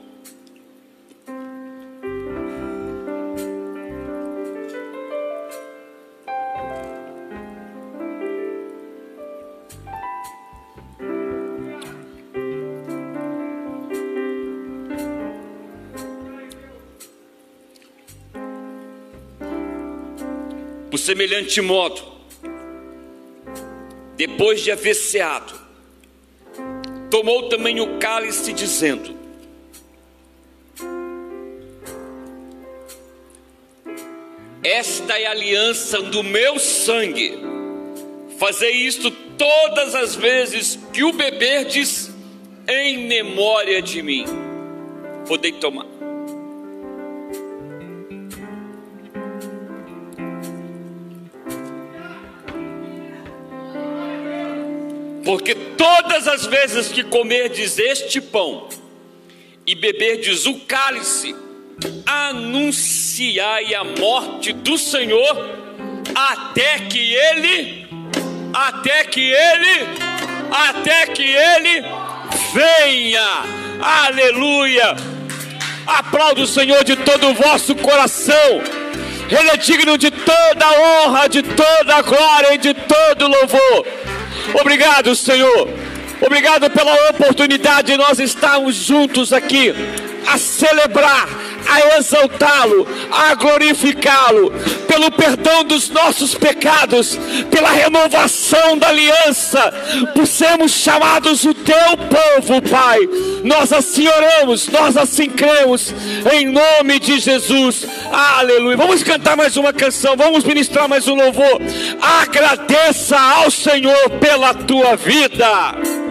Semelhante modo, depois de haver ceado, tomou também o cálice, dizendo: Esta é a aliança do meu sangue. Fazei isto todas as vezes que o beberdes em memória de mim. Podei tomar. Porque todas as vezes que comerdes este pão e beberdes o cálice, anunciai a morte do Senhor até que ele, até que ele, até que ele venha. Aleluia! Aplauda o Senhor de todo o vosso coração. Ele é digno de toda honra, de toda glória e de todo louvor. Obrigado, Senhor. Obrigado pela oportunidade de nós estarmos juntos aqui a celebrar, a exaltá-lo, a glorificá-lo, pelo perdão dos nossos pecados, pela renovação da aliança, por sermos chamados o teu povo, Pai. Nós assim oramos, nós assim cremos, em nome de Jesus. Aleluia. Vamos cantar mais uma canção, vamos ministrar mais um louvor. Agradeça ao Senhor pela tua vida.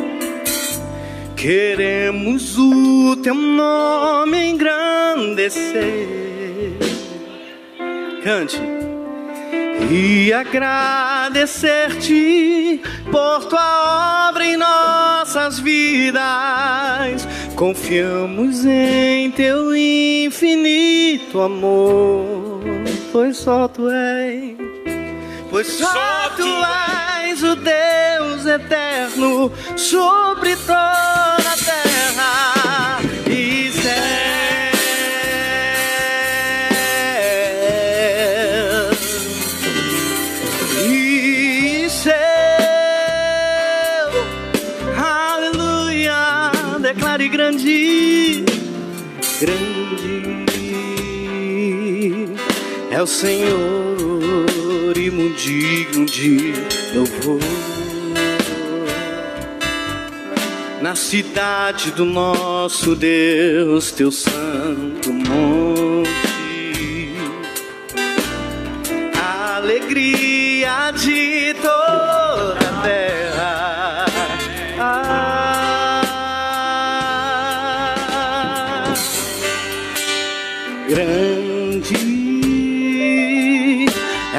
Queremos o teu nome engrandecer. Cante. E agradecer-te por tua obra em nossas vidas. Confiamos em teu infinito amor, pois só tu és, pois só tu és o Deus eterno sobre toda a terra. Isso é. é Aleluia. Declare grande, grande é o Senhor e muito digno de louvor. Na cidade do nosso Deus, teu santo monte, a alegria de toda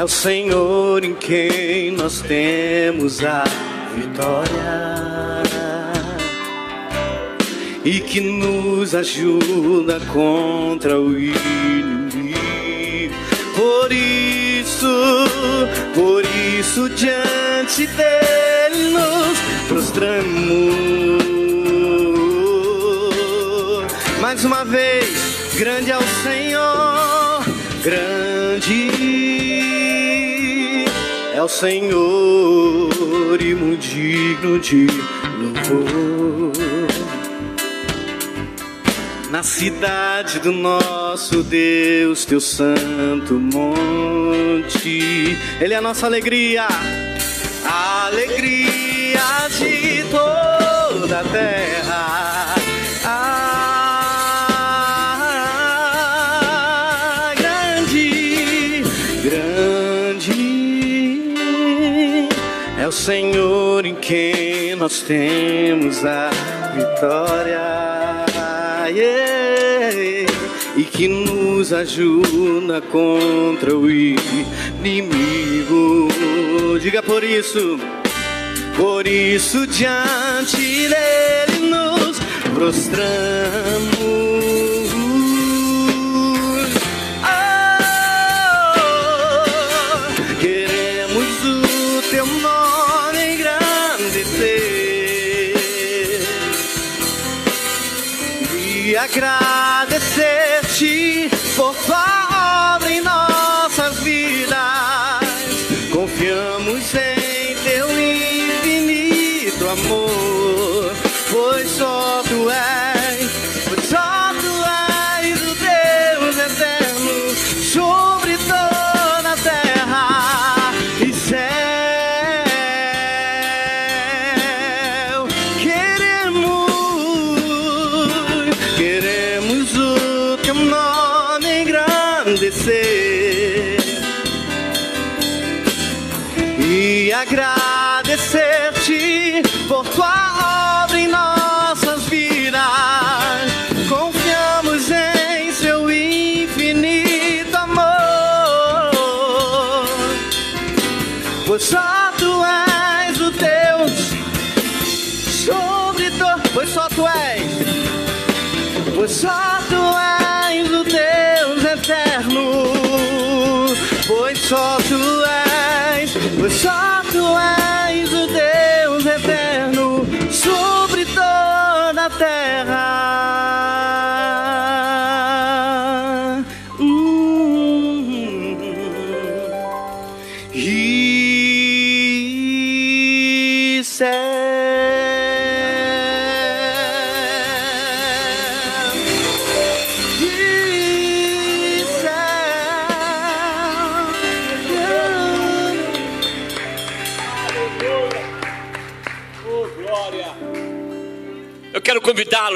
é o Senhor em quem nós temos a vitória e que nos ajuda contra o inimigo. Por isso, por isso diante dele nos prostramos. Mais uma vez, grande é o Senhor, grande é o Senhor e muito digno de louvor na cidade do nosso Deus, teu santo monte. Ele é a nossa alegria, a alegria de toda a terra. Senhor em quem nós temos a vitória yeah, e que nos ajuda contra o inimigo. Diga por isso, por isso diante dele nos prostramos.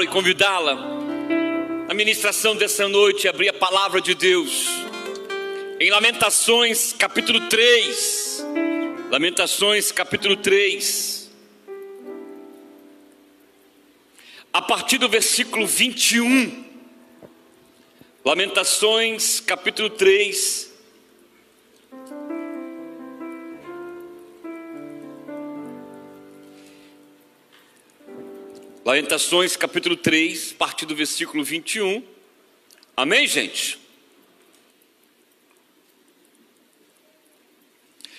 E convidá-la a ministração dessa noite, abrir a palavra de Deus em Lamentações, capítulo 3. Lamentações, capítulo 3. A partir do versículo 21. Lamentações, capítulo 3. Lamentações, capítulo 3, a partir do versículo 21. Amém, gente?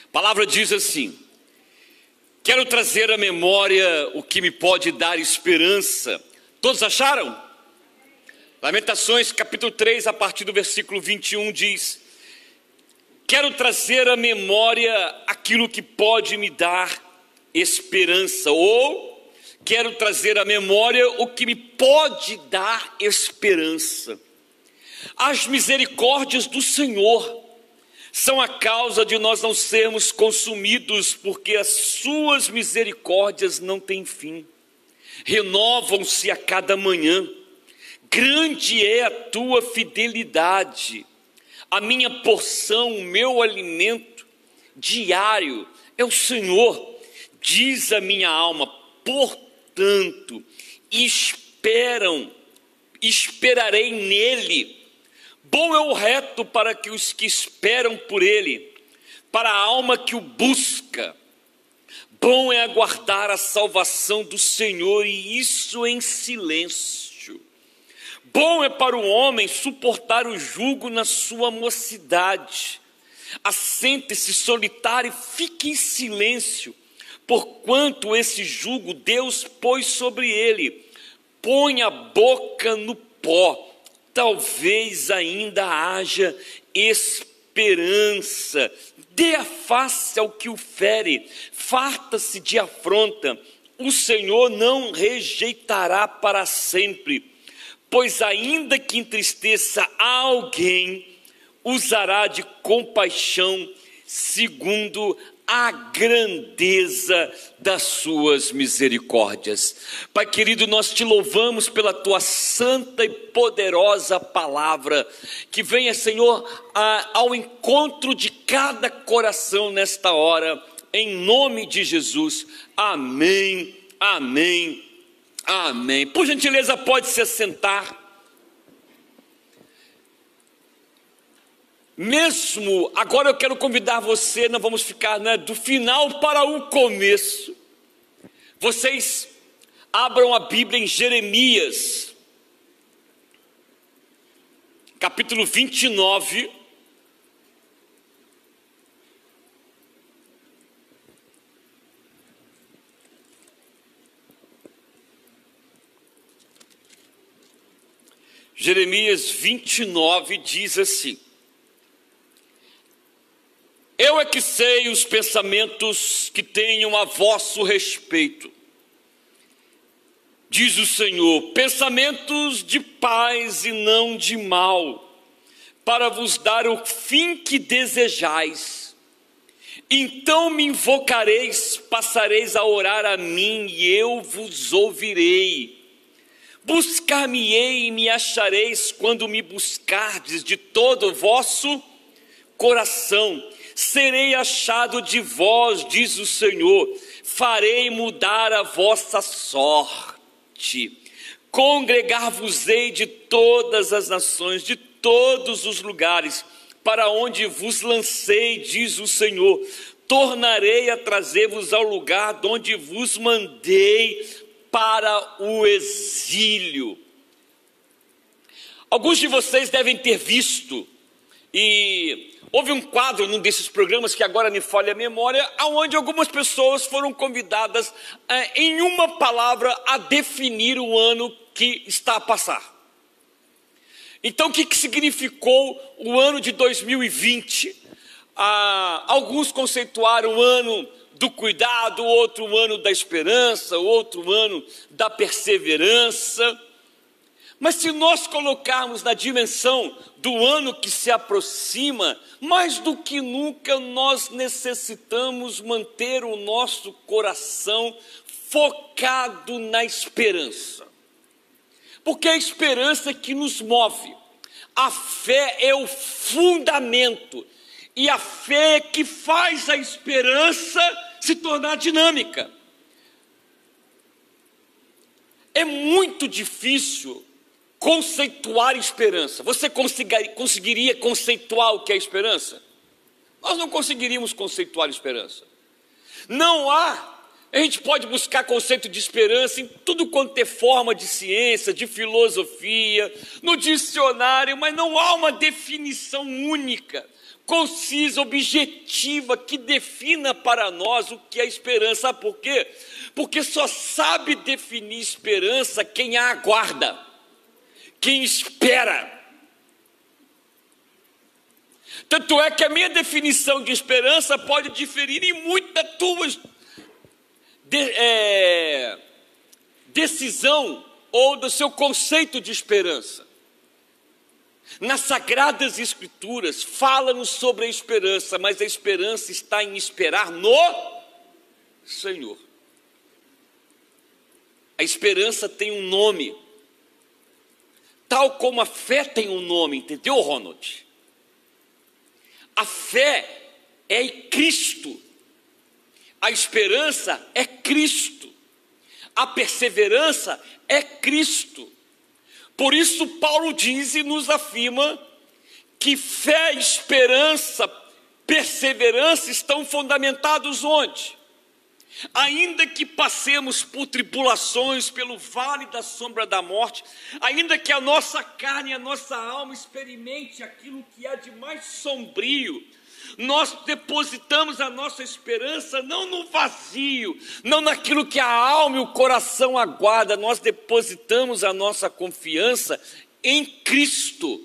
A palavra diz assim: Quero trazer à memória o que me pode dar esperança. Todos acharam? Lamentações, capítulo 3, a partir do versículo 21 diz: Quero trazer à memória aquilo que pode me dar esperança, ou quero trazer à memória o que me pode dar esperança. As misericórdias do Senhor são a causa de nós não sermos consumidos, porque as suas misericórdias não têm fim, renovam-se a cada manhã. Grande é a tua fidelidade, a minha porção, o meu alimento diário é o Senhor, diz a minha alma, portanto, esperam, esperarei nele Bom é o reto para que os que esperam por ele, para a alma que o busca. Bom é aguardar a salvação do Senhor e isso em silêncio. Bom é para o homem suportar o jugo na sua mocidade. Assente-se solitário e fique em silêncio, porquanto esse jugo Deus pôs sobre ele. Põe a boca no pó talvez ainda haja esperança. Dê a face ao que o fere, farta-se de afronta. O Senhor não rejeitará para sempre, pois ainda que entristeça alguém, usará de compaixão segundo a grandeza das suas misericórdias. Pai querido, nós te louvamos pela tua santa e poderosa palavra, que venha, Senhor, ao encontro de cada coração nesta hora, em nome de Jesus. Amém, amém, amém. Por gentileza, pode se assentar. Mesmo agora eu quero convidar você, nós vamos ficar né, do final para o começo. Vocês abram a Bíblia em Jeremias, capítulo 29. Jeremias 29 diz assim: eu é que sei os pensamentos que tenham a vosso respeito, diz o Senhor, pensamentos de paz e não de mal, para vos dar o fim que desejais. Então me invocareis, passareis a orar a mim e eu vos ouvirei. Buscar-me-ei e me achareis quando me buscardes de todo o vosso coração serei achado de vós, diz o Senhor, farei mudar a vossa sorte, congregar-vos-ei de todas as nações, de todos os lugares, para onde vos lancei, diz o Senhor, tornarei a trazer-vos ao lugar de onde vos mandei para o exílio. Alguns de vocês devem ter visto, e Houve um quadro num desses programas que agora me falha a memória, onde algumas pessoas foram convidadas, eh, em uma palavra, a definir o ano que está a passar. Então, o que, que significou o ano de 2020? Ah, alguns conceituaram o ano do cuidado, outro ano da esperança, outro ano da perseverança. Mas se nós colocarmos na dimensão do ano que se aproxima, mais do que nunca nós necessitamos manter o nosso coração focado na esperança. Porque é a esperança que nos move. A fé é o fundamento e a fé é que faz a esperança se tornar dinâmica. É muito difícil conceituar esperança. Você conseguiria conceituar o que é esperança? Nós não conseguiríamos conceituar esperança. Não há. A gente pode buscar conceito de esperança em tudo quanto é forma de ciência, de filosofia, no dicionário, mas não há uma definição única, concisa, objetiva, que defina para nós o que é esperança. Sabe por quê? Porque só sabe definir esperança quem a aguarda quem espera. Tanto é que a minha definição de esperança pode diferir em muito das tuas de, é, decisão ou do seu conceito de esperança. Nas Sagradas Escrituras, fala-nos sobre a esperança, mas a esperança está em esperar no Senhor. A esperança tem um nome, tal como a fé tem um nome, entendeu, Ronald? A fé é Cristo, a esperança é Cristo, a perseverança é Cristo. Por isso, Paulo diz e nos afirma que fé, esperança, perseverança estão fundamentados onde? Ainda que passemos por tribulações, pelo vale da sombra da morte, ainda que a nossa carne, a nossa alma experimente aquilo que há de mais sombrio, nós depositamos a nossa esperança não no vazio, não naquilo que a alma e o coração aguarda, nós depositamos a nossa confiança em Cristo,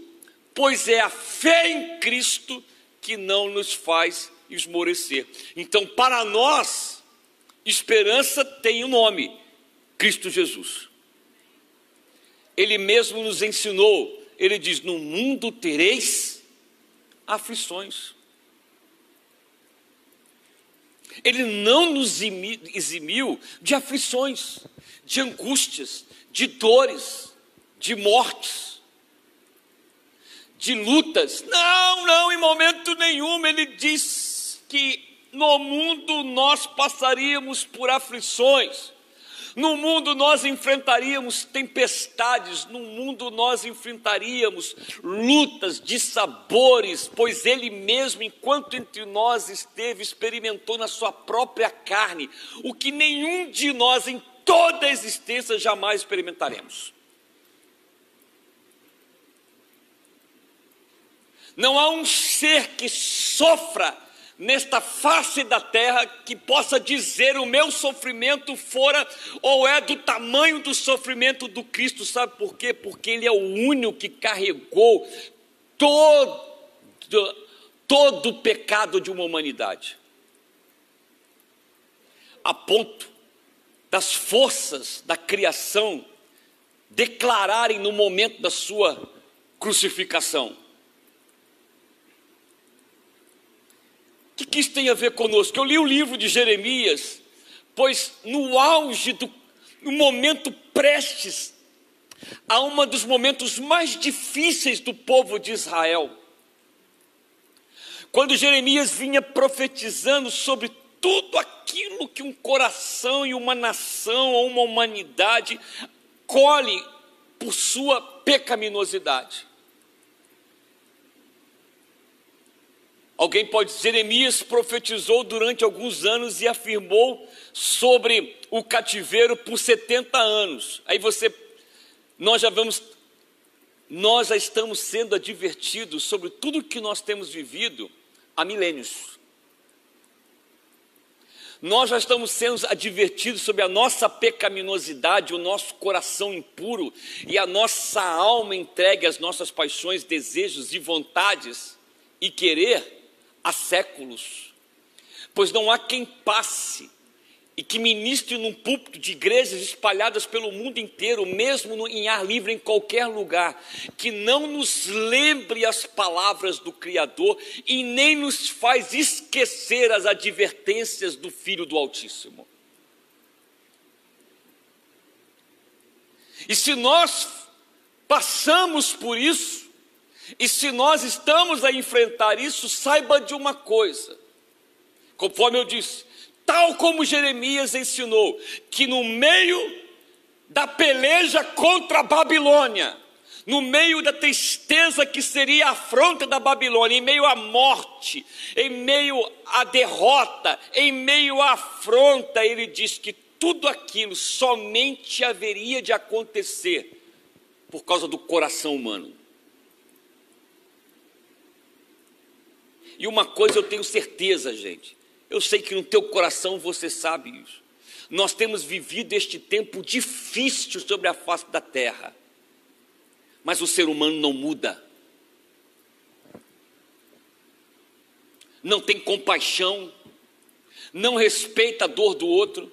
pois é a fé em Cristo que não nos faz esmorecer. Então, para nós, esperança tem um nome: Cristo Jesus. Ele mesmo nos ensinou, ele diz: No mundo tereis aflições. Ele não nos eximiu de aflições, de angústias, de dores, de mortes, de lutas. Não, não, em momento nenhum ele diz que no mundo nós passaríamos por aflições. No mundo nós enfrentaríamos tempestades, no mundo nós enfrentaríamos lutas de sabores, pois Ele mesmo, enquanto entre nós esteve, experimentou na sua própria carne o que nenhum de nós em toda a existência jamais experimentaremos. Não há um ser que sofra nesta face da terra que possa dizer o meu sofrimento fora ou é do tamanho do sofrimento do Cristo, sabe por quê? Porque ele é o único que carregou todo todo o pecado de uma humanidade. A ponto das forças da criação declararem no momento da sua crucificação: O que, que isso tem a ver conosco? Eu li o livro de Jeremias, pois no auge do no momento prestes a um dos momentos mais difíceis do povo de Israel. Quando Jeremias vinha profetizando sobre tudo aquilo que um coração e uma nação ou uma humanidade colhe por sua pecaminosidade. Alguém pode dizer, Jeremias profetizou durante alguns anos e afirmou sobre o cativeiro por 70 anos. Aí você, nós já vamos, nós já estamos sendo advertidos sobre tudo que nós temos vivido há milênios. Nós já estamos sendo advertidos sobre a nossa pecaminosidade, o nosso coração impuro e a nossa alma entregue às nossas paixões, desejos e vontades e querer há séculos, pois não há quem passe e que ministre num púlpito de igrejas espalhadas pelo mundo inteiro, mesmo no, em ar livre em qualquer lugar, que não nos lembre as palavras do Criador e nem nos faz esquecer as advertências do Filho do Altíssimo. E se nós passamos por isso, e se nós estamos a enfrentar isso, saiba de uma coisa, conforme eu disse, tal como Jeremias ensinou, que no meio da peleja contra a Babilônia, no meio da tristeza que seria a afronta da Babilônia, em meio à morte, em meio à derrota, em meio à afronta, ele diz que tudo aquilo somente haveria de acontecer por causa do coração humano. E uma coisa eu tenho certeza, gente. Eu sei que no teu coração você sabe isso. Nós temos vivido este tempo difícil sobre a face da terra. Mas o ser humano não muda. Não tem compaixão, não respeita a dor do outro.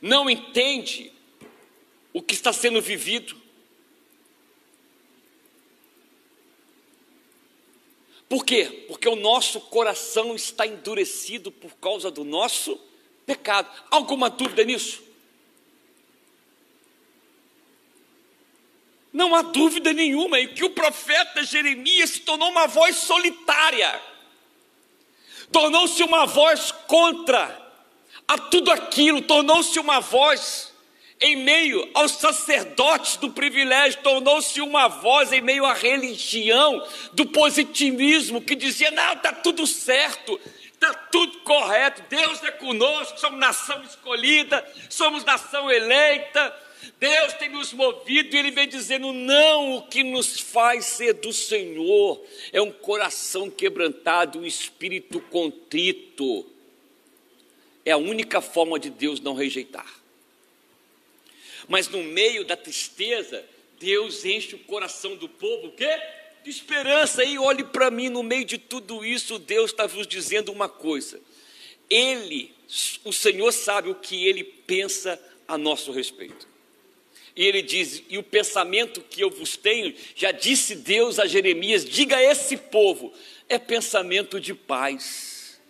não entende o que está sendo vivido. Por quê? Porque o nosso coração está endurecido por causa do nosso pecado. Alguma dúvida nisso? Não há dúvida nenhuma em que o profeta Jeremias se tornou uma voz solitária, tornou-se uma voz contra a tudo aquilo, tornou-se uma voz em meio aos sacerdotes do privilégio, tornou-se uma voz em meio à religião do positivismo que dizia: não, está tudo certo, está tudo correto, Deus é conosco, somos nação escolhida, somos nação eleita Deus tem nos movido e Ele vem dizendo: não, o que nos faz ser do Senhor é um coração quebrantado, um espírito contrito. É a única forma de Deus não rejeitar. Mas no meio da tristeza, Deus enche o coração do povo, o quê? De esperança. E olhe para mim, no meio de tudo isso, Deus está vos dizendo uma coisa. Ele, o Senhor sabe o que ele pensa a nosso respeito. E ele diz: E o pensamento que eu vos tenho, já disse Deus a Jeremias: diga a esse povo, é pensamento de paz,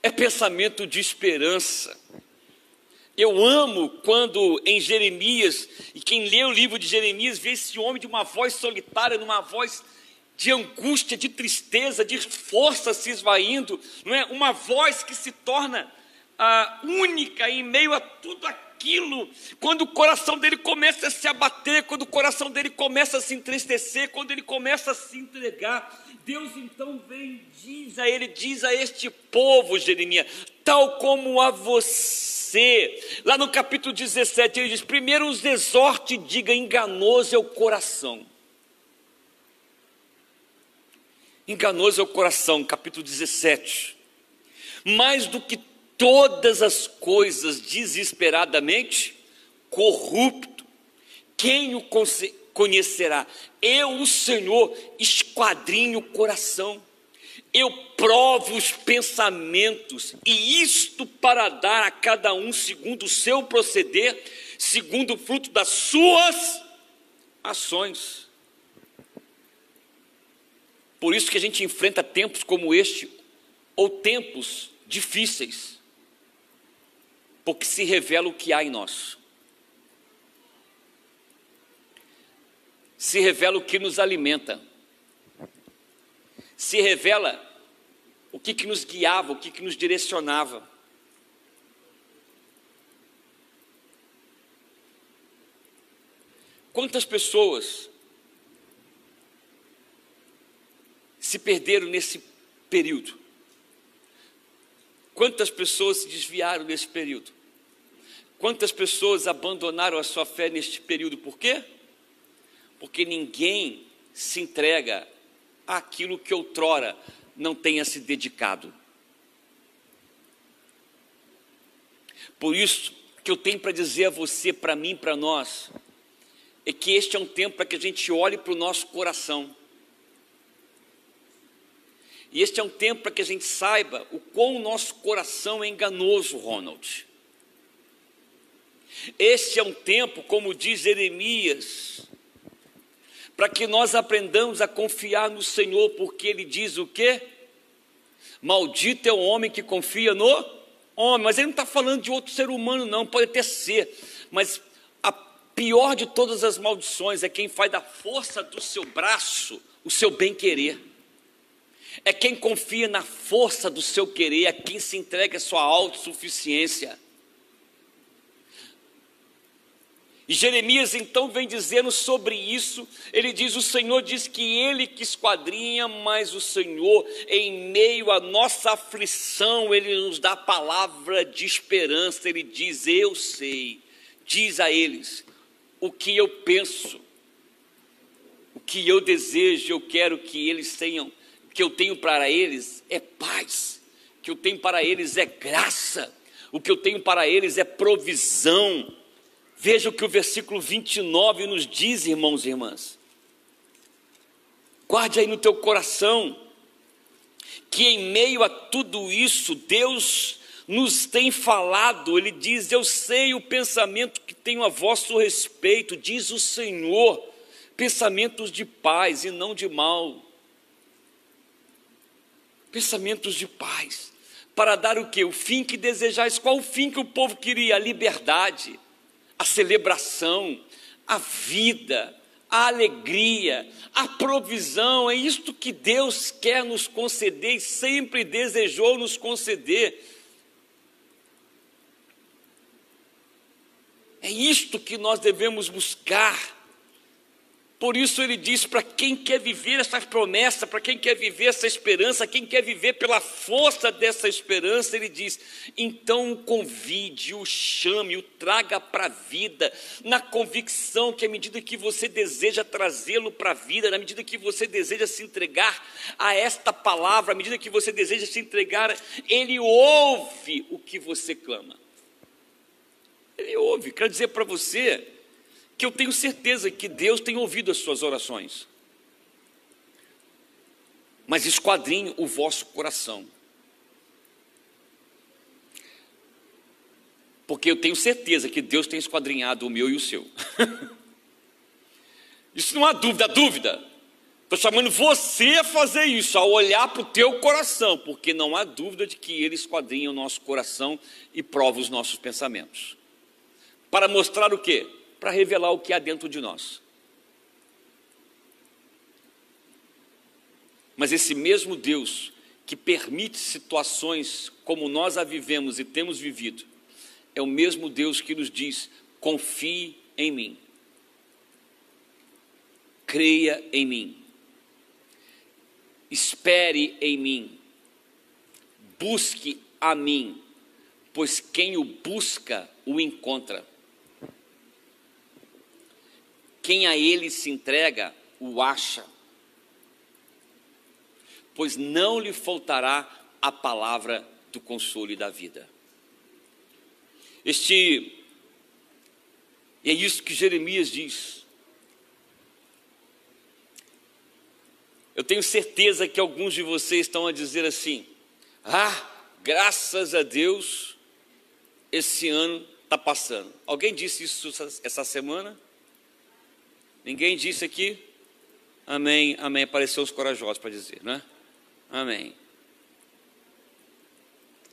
é pensamento de esperança. Eu amo quando em Jeremias, e quem lê o livro de Jeremias vê esse homem de uma voz solitária, numa voz de angústia, de tristeza, de força se esvaindo, não é? Uma voz que se torna ah, única em meio a tudo aquilo, quando o coração dele começa a se abater, quando o coração dele começa a se entristecer, quando ele começa a se entregar, Deus então vem e diz a ele, diz a este povo, Jeremias, tal como a você, lá no capítulo 17, ele diz: primeiro os exorte e diga, enganoso é o coração. Enganoso é o coração, capítulo 17. Mais do que todas as coisas desesperadamente corrupto. Quem o conhecerá? Eu, o Senhor, esquadrinho o coração. Eu provo os pensamentos, e isto para dar a cada um segundo o seu proceder, segundo o fruto das suas ações. Por isso que a gente enfrenta tempos como este, ou tempos difíceis porque se revela o que há em nós. Se revela o que nos alimenta. Se revela o que, que nos guiava, o que, que nos direcionava. Quantas pessoas se perderam nesse período? Quantas pessoas se desviaram nesse período? Quantas pessoas abandonaram a sua fé neste período? Por quê? Porque ninguém se entrega àquilo que outrora não tenha se dedicado. Por isso que eu tenho para dizer a você, para mim, para nós, é que este é um tempo para que a gente olhe para o nosso coração. E este é um tempo para que a gente saiba o quão o nosso coração é enganoso, Ronald. Este é um tempo, como diz Jeremias, para que nós aprendamos a confiar no Senhor, porque ele diz o quê? Maldito é o homem que confia no homem, mas ele não está falando de outro ser humano, não, pode até ser, mas a pior de todas as maldições é quem faz da força do seu braço o seu bem-querer. É quem confia na força do seu querer, é quem se entrega à sua autossuficiência. E Jeremias então vem dizendo sobre isso, ele diz: O Senhor diz que ele que esquadrinha, mas o Senhor, em meio à nossa aflição, ele nos dá palavra de esperança, ele diz: Eu sei, diz a eles o que eu penso, o que eu desejo, eu quero que eles tenham, que eu tenho para eles é paz, que eu tenho para eles é graça, o que eu tenho para eles é provisão Veja o que o versículo 29 nos diz, irmãos e irmãs. Guarde aí no teu coração que em meio a tudo isso, Deus nos tem falado, ele diz: Eu sei o pensamento que tenho a vosso respeito, diz o Senhor, pensamentos de paz e não de mal. Pensamentos de paz, para dar o que? O fim que desejais. Qual o fim que o povo queria? A liberdade, a celebração, a vida, a alegria, a provisão. É isto que Deus quer nos conceder e sempre desejou nos conceder. É isto que nós devemos buscar. Por isso ele diz: para quem quer viver essa promessa, para quem quer viver essa esperança, quem quer viver pela força dessa esperança, ele diz: então convide, o chame, o traga para a vida, na convicção que à medida que você deseja trazê-lo para a vida, na medida que você deseja se entregar a esta palavra, à medida que você deseja se entregar, ele ouve o que você clama. Ele ouve, quero dizer para você que eu tenho certeza que Deus tem ouvido as suas orações. Mas esquadrinhe o vosso coração. Porque eu tenho certeza que Deus tem esquadrinhado o meu e o seu. isso não há dúvida, dúvida. Estou chamando você a fazer isso, a olhar para o teu coração, porque não há dúvida de que Ele esquadrinha o nosso coração e prova os nossos pensamentos. Para mostrar o quê? Para revelar o que há dentro de nós. Mas esse mesmo Deus que permite situações como nós a vivemos e temos vivido, é o mesmo Deus que nos diz: confie em mim, creia em mim, espere em mim, busque a mim, pois quem o busca o encontra. Quem a ele se entrega, o acha, pois não lhe faltará a palavra do consolo e da vida. Este, é isso que Jeremias diz. Eu tenho certeza que alguns de vocês estão a dizer assim: ah, graças a Deus, esse ano está passando. Alguém disse isso essa semana? Ninguém disse aqui? Amém, amém. Apareceu os corajosos para dizer, né? Amém.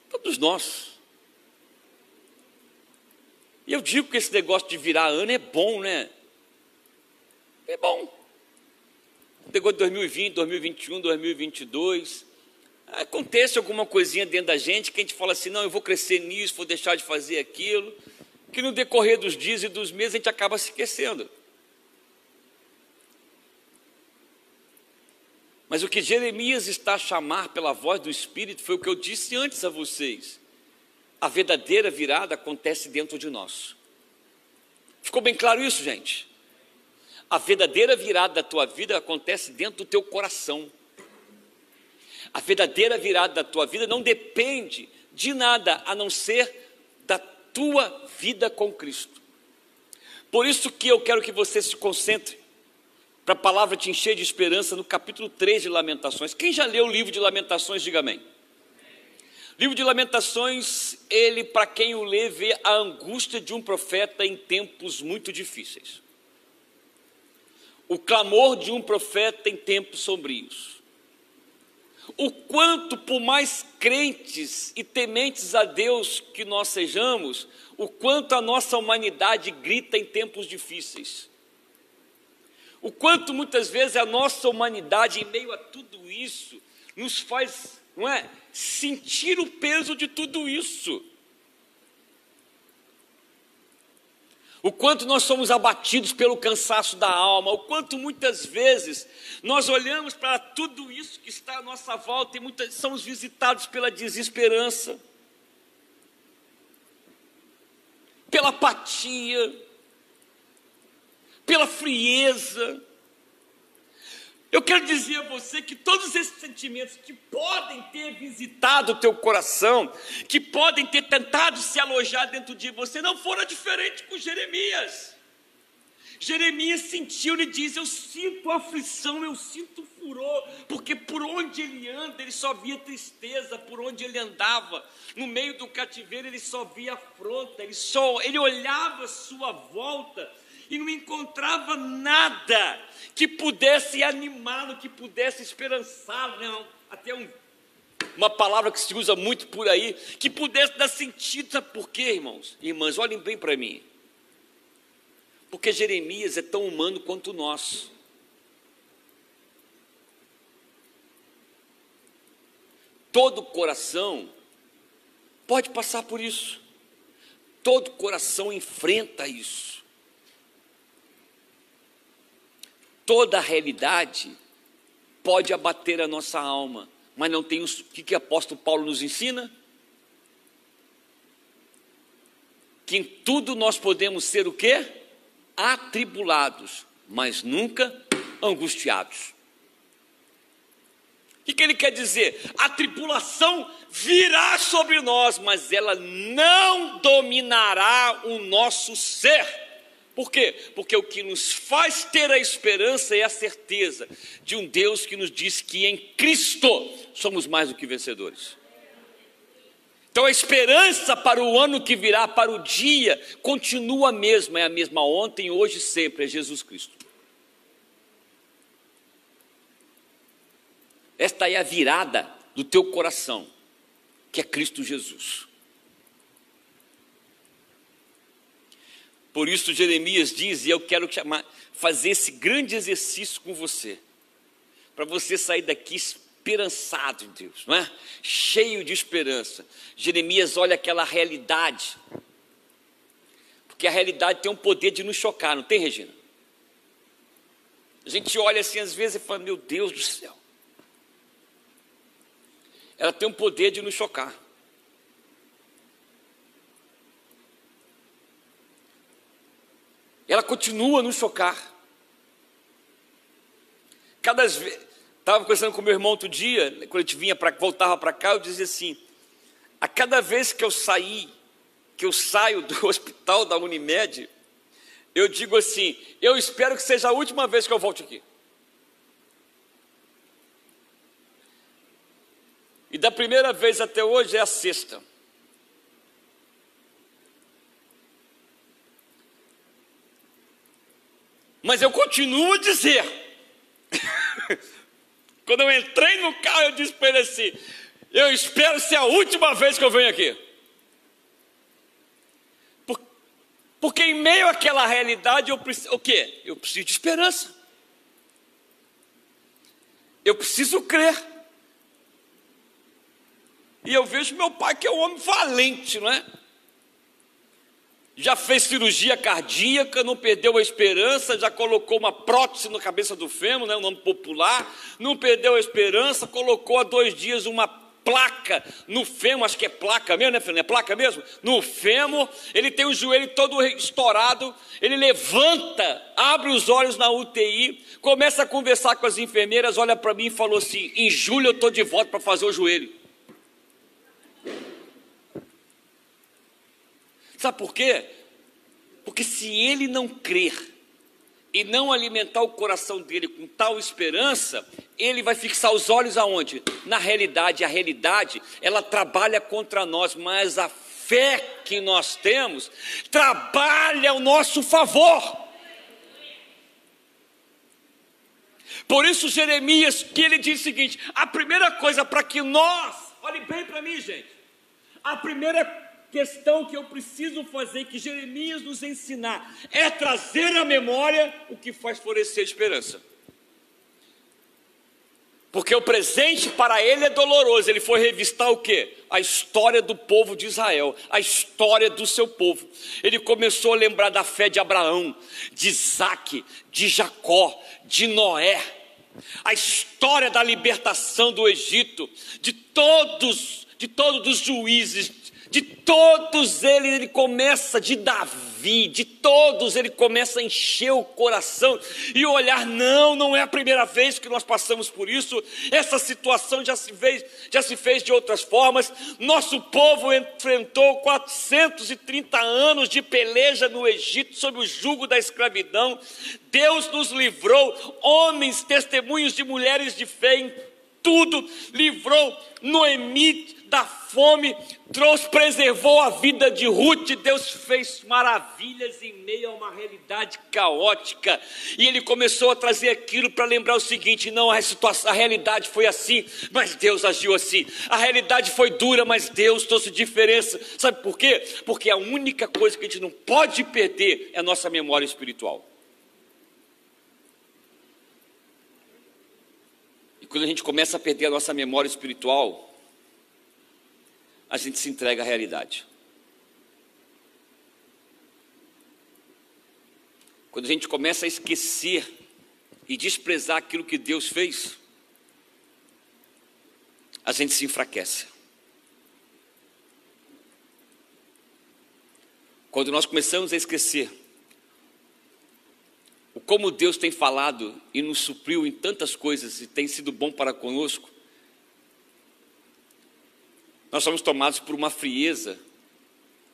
Todos nós. E eu digo que esse negócio de virar ano é bom, né? É bom. Negócio de 2020, 2021, 2022. Acontece alguma coisinha dentro da gente que a gente fala assim: não, eu vou crescer nisso, vou deixar de fazer aquilo. Que no decorrer dos dias e dos meses a gente acaba se esquecendo. Mas o que Jeremias está a chamar pela voz do Espírito foi o que eu disse antes a vocês. A verdadeira virada acontece dentro de nós. Ficou bem claro isso, gente? A verdadeira virada da tua vida acontece dentro do teu coração. A verdadeira virada da tua vida não depende de nada a não ser da tua vida com Cristo. Por isso que eu quero que você se concentre para a palavra te encher de esperança no capítulo 3 de Lamentações. Quem já leu o livro de Lamentações, diga amém. Livro de Lamentações, ele, para quem o lê, vê a angústia de um profeta em tempos muito difíceis. O clamor de um profeta em tempos sombrios. O quanto, por mais crentes e tementes a Deus que nós sejamos, o quanto a nossa humanidade grita em tempos difíceis o quanto muitas vezes a nossa humanidade, em meio a tudo isso, nos faz, não é, sentir o peso de tudo isso. O quanto nós somos abatidos pelo cansaço da alma, o quanto muitas vezes nós olhamos para tudo isso que está à nossa volta e muitas somos visitados pela desesperança, pela apatia, pela frieza. Eu quero dizer a você que todos esses sentimentos que podem ter visitado o teu coração, que podem ter tentado se alojar dentro de você, não foram diferentes com Jeremias. Jeremias sentiu, ele diz: Eu sinto aflição, eu sinto furor, porque por onde ele anda, ele só via tristeza, por onde ele andava, no meio do cativeiro, ele só via afronta, ele, só, ele olhava sua volta e não encontrava nada que pudesse animá-lo, que pudesse esperançá-lo, não, até um, uma palavra que se usa muito por aí, que pudesse dar sentido, sabe por quê, irmãos? Irmãs, olhem bem para mim. Porque Jeremias é tão humano quanto nós. Todo coração pode passar por isso. Todo coração enfrenta isso. Toda realidade pode abater a nossa alma, mas não tem o que, que o apóstolo Paulo nos ensina? Que em tudo nós podemos ser o quê? atribulados, mas nunca angustiados. O que, que ele quer dizer? A tribulação virá sobre nós, mas ela não dominará o nosso ser. Por quê? Porque o que nos faz ter a esperança é a certeza de um Deus que nos diz que em Cristo somos mais do que vencedores. Então a esperança para o ano que virá, para o dia, continua a mesma, é a mesma ontem, hoje e sempre, é Jesus Cristo. Esta é a virada do teu coração, que é Cristo Jesus. Por isso Jeremias diz, e eu quero chamar, fazer esse grande exercício com você, para você sair daqui esperançado em Deus, não é? Cheio de esperança. Jeremias olha aquela realidade, porque a realidade tem um poder de nos chocar, não tem, Regina? A gente olha assim às vezes e fala: Meu Deus do céu. Ela tem um poder de nos chocar. Ela continua a nos chocar. Cada vez, Estava conversando com meu irmão outro dia, quando a gente vinha para voltava para cá, eu dizia assim: a cada vez que eu saí, que eu saio do hospital da Unimed, eu digo assim: eu espero que seja a última vez que eu volte aqui. E da primeira vez até hoje é a sexta. Mas eu continuo a dizer Quando eu entrei no carro, eu disse para ele assim: Eu espero ser a última vez que eu venho aqui. Porque em meio àquela realidade, eu preciso, o quê? Eu preciso de esperança. Eu preciso crer. E eu vejo meu pai que é um homem valente, não é? Já fez cirurgia cardíaca, não perdeu a esperança, já colocou uma prótese na cabeça do fêmur, né, um nome popular, não perdeu a esperança, colocou há dois dias uma placa no fêmur, acho que é placa mesmo, né, Fernando? É placa mesmo? No fêmur, ele tem o joelho todo estourado, ele levanta, abre os olhos na UTI, começa a conversar com as enfermeiras, olha para mim e falou assim: em julho eu estou de volta para fazer o joelho. Sabe por quê? Porque se ele não crer e não alimentar o coração dele com tal esperança, ele vai fixar os olhos aonde? Na realidade. A realidade, ela trabalha contra nós, mas a fé que nós temos trabalha ao nosso favor. Por isso, Jeremias, que ele diz o seguinte: a primeira coisa para que nós, olhe bem para mim, gente, a primeira questão que eu preciso fazer, que Jeremias nos ensinar, é trazer à memória o que faz florescer a esperança. Porque o presente para ele é doloroso. Ele foi revistar o que? A história do povo de Israel, a história do seu povo. Ele começou a lembrar da fé de Abraão, de Isaac, de Jacó, de Noé. A história da libertação do Egito, de todos, de todos os juízes, de todos eles, ele começa de Davi de todos, ele começa a encher o coração e olhar: não, não é a primeira vez que nós passamos por isso, essa situação já se fez, já se fez de outras formas. Nosso povo enfrentou 430 anos de peleja no Egito sob o jugo da escravidão. Deus nos livrou, homens, testemunhos de mulheres de fé em tudo, livrou Noemi da fome, trouxe, preservou a vida de Ruth, Deus fez maravilhas em meio a uma realidade caótica, e ele começou a trazer aquilo para lembrar o seguinte: não, a situação, a realidade foi assim, mas Deus agiu assim, a realidade foi dura, mas Deus trouxe diferença, sabe por quê? Porque a única coisa que a gente não pode perder é a nossa memória espiritual. E quando a gente começa a perder a nossa memória espiritual, a gente se entrega à realidade. Quando a gente começa a esquecer e desprezar aquilo que Deus fez, a gente se enfraquece. Quando nós começamos a esquecer o como Deus tem falado e nos supriu em tantas coisas e tem sido bom para conosco, nós somos tomados por uma frieza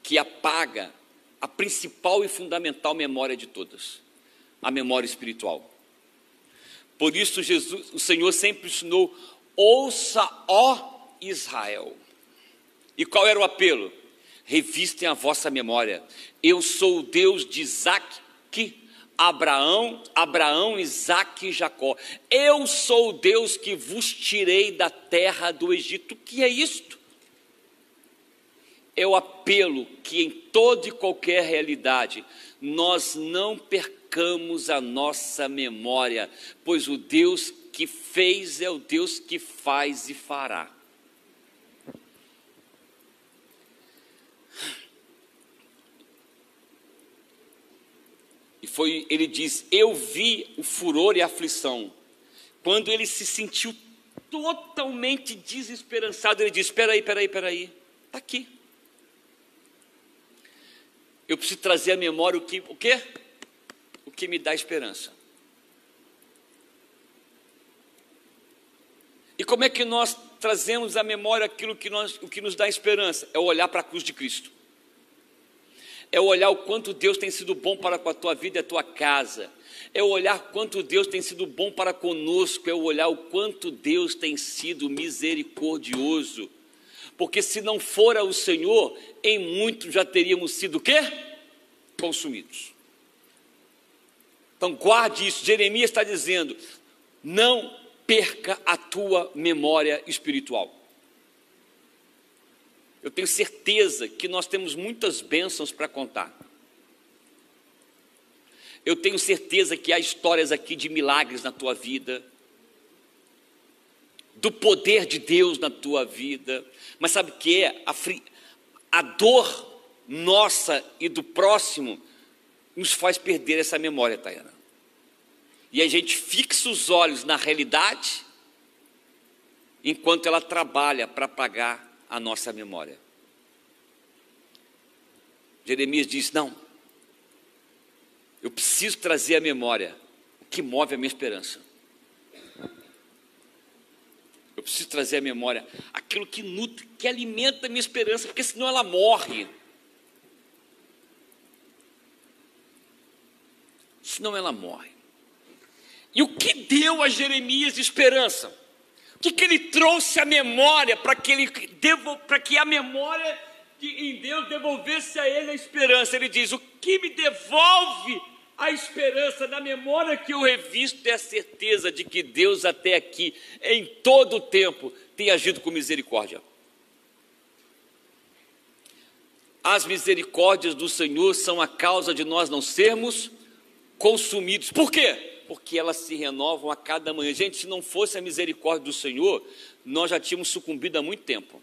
que apaga a principal e fundamental memória de todas, a memória espiritual. Por isso Jesus, o Senhor sempre ensinou: ouça, ó Israel. E qual era o apelo? Revistem a vossa memória. Eu sou o Deus de Isaac, Abraão, Abraão, Isaac e Jacó. Eu sou o Deus que vos tirei da terra do Egito. O que é isto? É o apelo que em toda e qualquer realidade nós não percamos a nossa memória, pois o Deus que fez é o Deus que faz e fará. E foi, ele diz: Eu vi o furor e a aflição. Quando ele se sentiu totalmente desesperançado, ele diz: Espera aí, espera aí, espera aí, está aqui eu preciso trazer à memória o que, o quê? O que me dá esperança. E como é que nós trazemos à memória aquilo que, nós, o que nos dá esperança? É olhar para a cruz de Cristo. É olhar o quanto Deus tem sido bom para com a tua vida e a tua casa. É olhar quanto Deus tem sido bom para conosco. É olhar o quanto Deus tem sido misericordioso porque se não fora o Senhor, em muito já teríamos sido quê? Consumidos. Então guarde isso. Jeremias está dizendo: não perca a tua memória espiritual. Eu tenho certeza que nós temos muitas bênçãos para contar. Eu tenho certeza que há histórias aqui de milagres na tua vida, do poder de Deus na tua vida. Mas sabe o que é? A, fri... a dor nossa e do próximo nos faz perder essa memória, Tayana. E a gente fixa os olhos na realidade enquanto ela trabalha para apagar a nossa memória. Jeremias diz: Não, eu preciso trazer a memória o que move a minha esperança. Eu preciso trazer à memória aquilo que nutre, que alimenta a minha esperança, porque senão ela morre. Senão ela morre. E o que deu a Jeremias esperança? O que, que ele trouxe à memória para que, ele, para que a memória de, em Deus devolvesse a ele a esperança? Ele diz: O que me devolve a esperança na memória que eu revisto é a certeza de que Deus até aqui, em todo o tempo, tem agido com misericórdia. As misericórdias do Senhor são a causa de nós não sermos consumidos. Por quê? Porque elas se renovam a cada manhã. Gente, se não fosse a misericórdia do Senhor, nós já tínhamos sucumbido há muito tempo.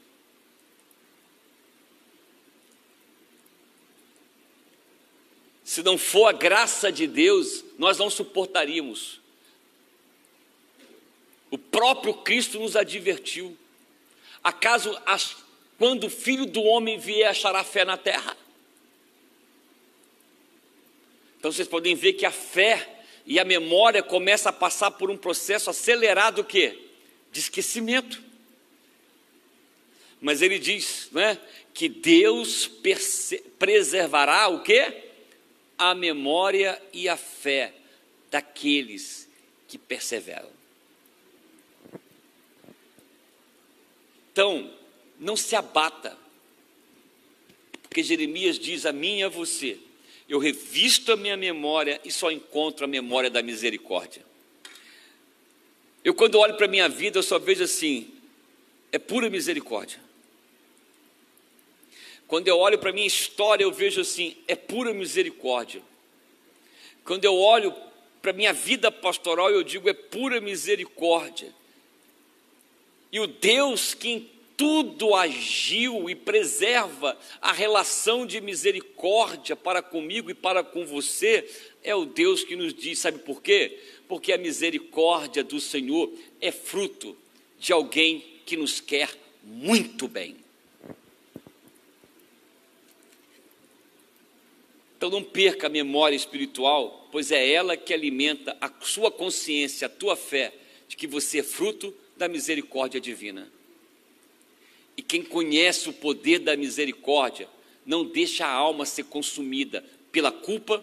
Se não for a graça de Deus, nós não suportaríamos. O próprio Cristo nos advertiu. Acaso, quando o filho do homem vier, achará fé na terra? Então vocês podem ver que a fé e a memória começa a passar por um processo acelerado que de esquecimento. Mas ele diz, né, que Deus preservará o quê? A memória e a fé daqueles que perseveram. Então, não se abata, porque Jeremias diz a mim e a você: eu revisto a minha memória e só encontro a memória da misericórdia. Eu, quando olho para a minha vida, eu só vejo assim: é pura misericórdia. Quando eu olho para a minha história, eu vejo assim: é pura misericórdia. Quando eu olho para a minha vida pastoral, eu digo: é pura misericórdia. E o Deus que em tudo agiu e preserva a relação de misericórdia para comigo e para com você, é o Deus que nos diz, sabe por quê? Porque a misericórdia do Senhor é fruto de alguém que nos quer muito bem. Então não perca a memória espiritual, pois é ela que alimenta a sua consciência, a tua fé, de que você é fruto da misericórdia divina. E quem conhece o poder da misericórdia não deixa a alma ser consumida pela culpa,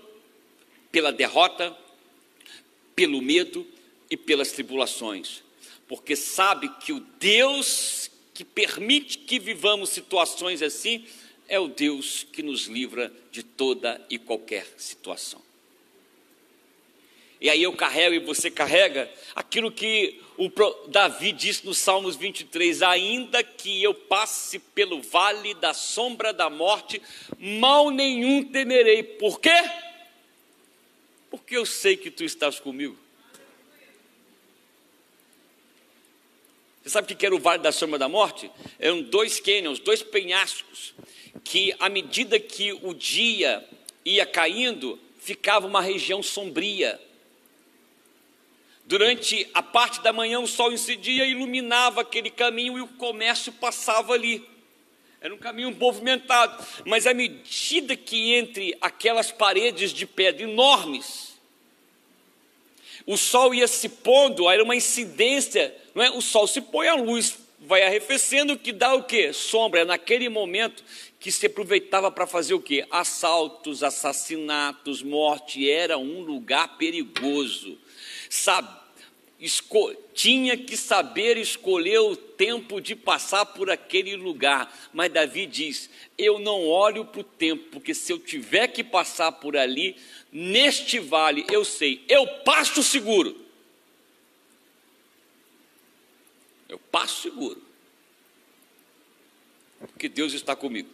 pela derrota, pelo medo e pelas tribulações, porque sabe que o Deus que permite que vivamos situações assim é o Deus que nos livra de toda e qualquer situação. E aí eu carrego e você carrega aquilo que o Davi disse no Salmos 23: Ainda que eu passe pelo vale da sombra da morte, mal nenhum temerei. Por quê? Porque eu sei que tu estás comigo. Você sabe o que era o Vale da Sombra da Morte? Eram dois cânions, dois penhascos, que à medida que o dia ia caindo, ficava uma região sombria. Durante a parte da manhã, o sol incidia e iluminava aquele caminho e o comércio passava ali. Era um caminho movimentado, mas à medida que entre aquelas paredes de pedra enormes, o sol ia se pondo, era uma incidência, não é? O sol se põe, a luz vai arrefecendo, que dá o quê? Sombra. É naquele momento que se aproveitava para fazer o quê? Assaltos, assassinatos, morte. Era um lugar perigoso sabe, tinha que saber escolher o tempo de passar por aquele lugar. Mas Davi diz: Eu não olho para o tempo, porque se eu tiver que passar por ali, neste vale, eu sei, eu passo seguro. Eu passo seguro. Porque Deus está comigo.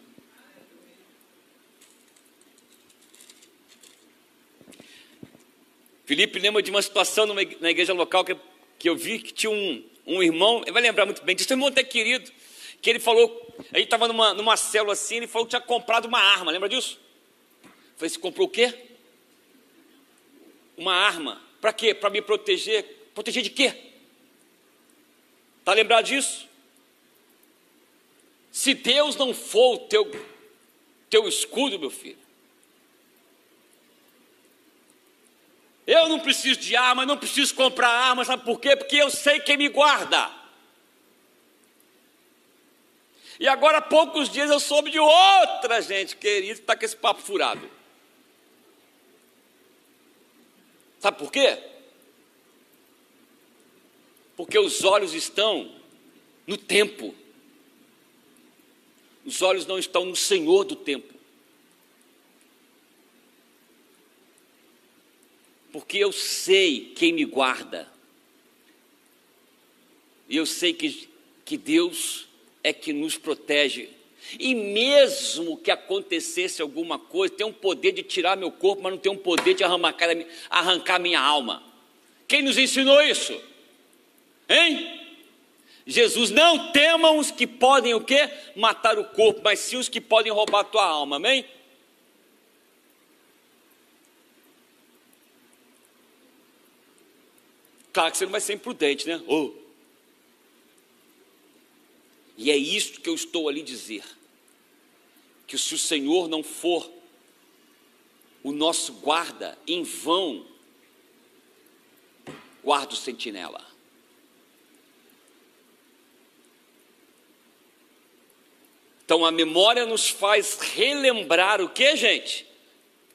Felipe lembra de uma situação numa, na igreja local que, que eu vi que tinha um, um irmão, ele vai lembrar muito bem disso, um irmão até querido, que ele falou, aí estava numa, numa célula assim, ele falou que tinha comprado uma arma, lembra disso? Falei, você comprou o quê? Uma arma. Para quê? Para me proteger. Proteger de quê? Está lembrado disso? Se Deus não for o teu, teu escudo, meu filho, Eu não preciso de arma, não preciso comprar arma, sabe por quê? Porque eu sei quem me guarda. E agora, há poucos dias, eu soube de outra gente querida que está com esse papo furado. Sabe por quê? Porque os olhos estão no tempo. Os olhos não estão no Senhor do tempo. porque eu sei quem me guarda. E eu sei que, que Deus é que nos protege. E mesmo que acontecesse alguma coisa, tem um poder de tirar meu corpo, mas não tem um poder de arrancar, arrancar minha alma. Quem nos ensinou isso? Hein? Jesus, não temam os que podem o quê? Matar o corpo, mas sim os que podem roubar a tua alma, amém? Claro que você não vai ser imprudente, né? Oh. E é isso que eu estou ali dizer. Que se o Senhor não for o nosso guarda em vão guarda o sentinela. Então a memória nos faz relembrar o que, gente?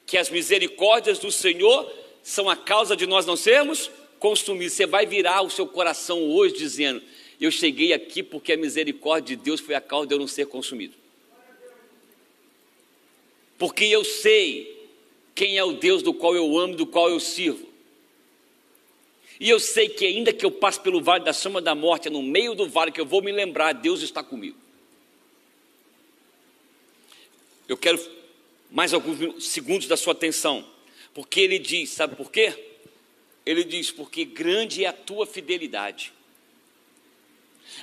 Que as misericórdias do Senhor são a causa de nós não sermos consumidos. Você vai virar o seu coração hoje dizendo: Eu cheguei aqui porque a misericórdia de Deus foi a causa de eu não ser consumido. Porque eu sei quem é o Deus do qual eu amo, do qual eu sirvo. E eu sei que ainda que eu passe pelo vale da sombra da morte, é no meio do vale que eu vou me lembrar, Deus está comigo. Eu quero mais alguns segundos da sua atenção, porque ele diz, sabe por quê? Ele diz, porque grande é a tua fidelidade.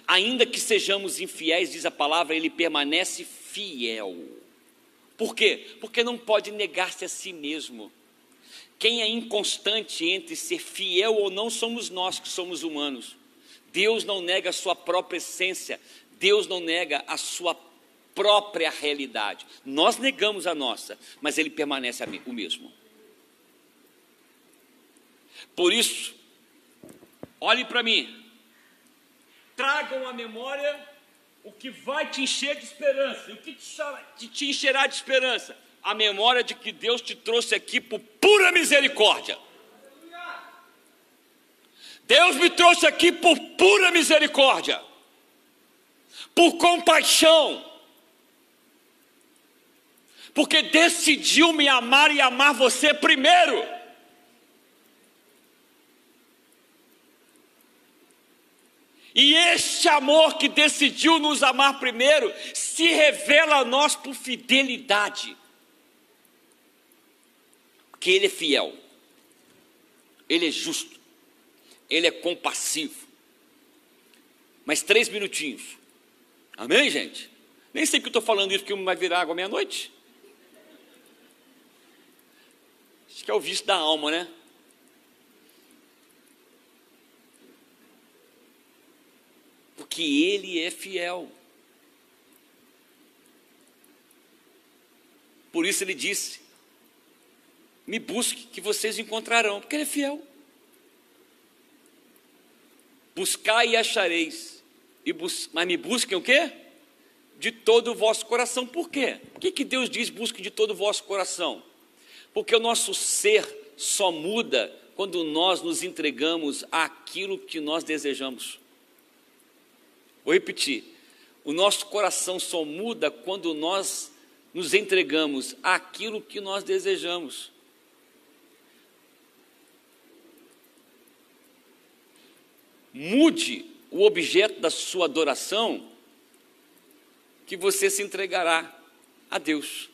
Ainda que sejamos infiéis, diz a palavra, ele permanece fiel. Por quê? Porque não pode negar-se a si mesmo. Quem é inconstante entre ser fiel ou não somos nós que somos humanos. Deus não nega a sua própria essência, Deus não nega a sua própria realidade. Nós negamos a nossa, mas ele permanece o mesmo. Por isso, olhe para mim, tragam à memória o que vai te encher de esperança, o que te, te encherá de esperança? A memória de que Deus te trouxe aqui por pura misericórdia. Deus me trouxe aqui por pura misericórdia, por compaixão, porque decidiu me amar e amar você primeiro. E este amor que decidiu nos amar primeiro se revela a nós por fidelidade. Porque Ele é fiel, Ele é justo, Ele é compassivo. Mais três minutinhos. Amém, gente? Nem sei que eu estou falando isso, porque vai virar água meia-noite. Acho que é o vício da alma, né? Porque Ele é fiel. Por isso ele disse: Me busque, que vocês encontrarão, porque Ele é fiel. Buscai e achareis, e bus mas me busquem o quê? De todo o vosso coração. Por quê? Por que, que Deus diz busque de todo o vosso coração? Porque o nosso ser só muda quando nós nos entregamos àquilo que nós desejamos. Vou repetir. O nosso coração só muda quando nós nos entregamos àquilo que nós desejamos. Mude o objeto da sua adoração, que você se entregará a Deus.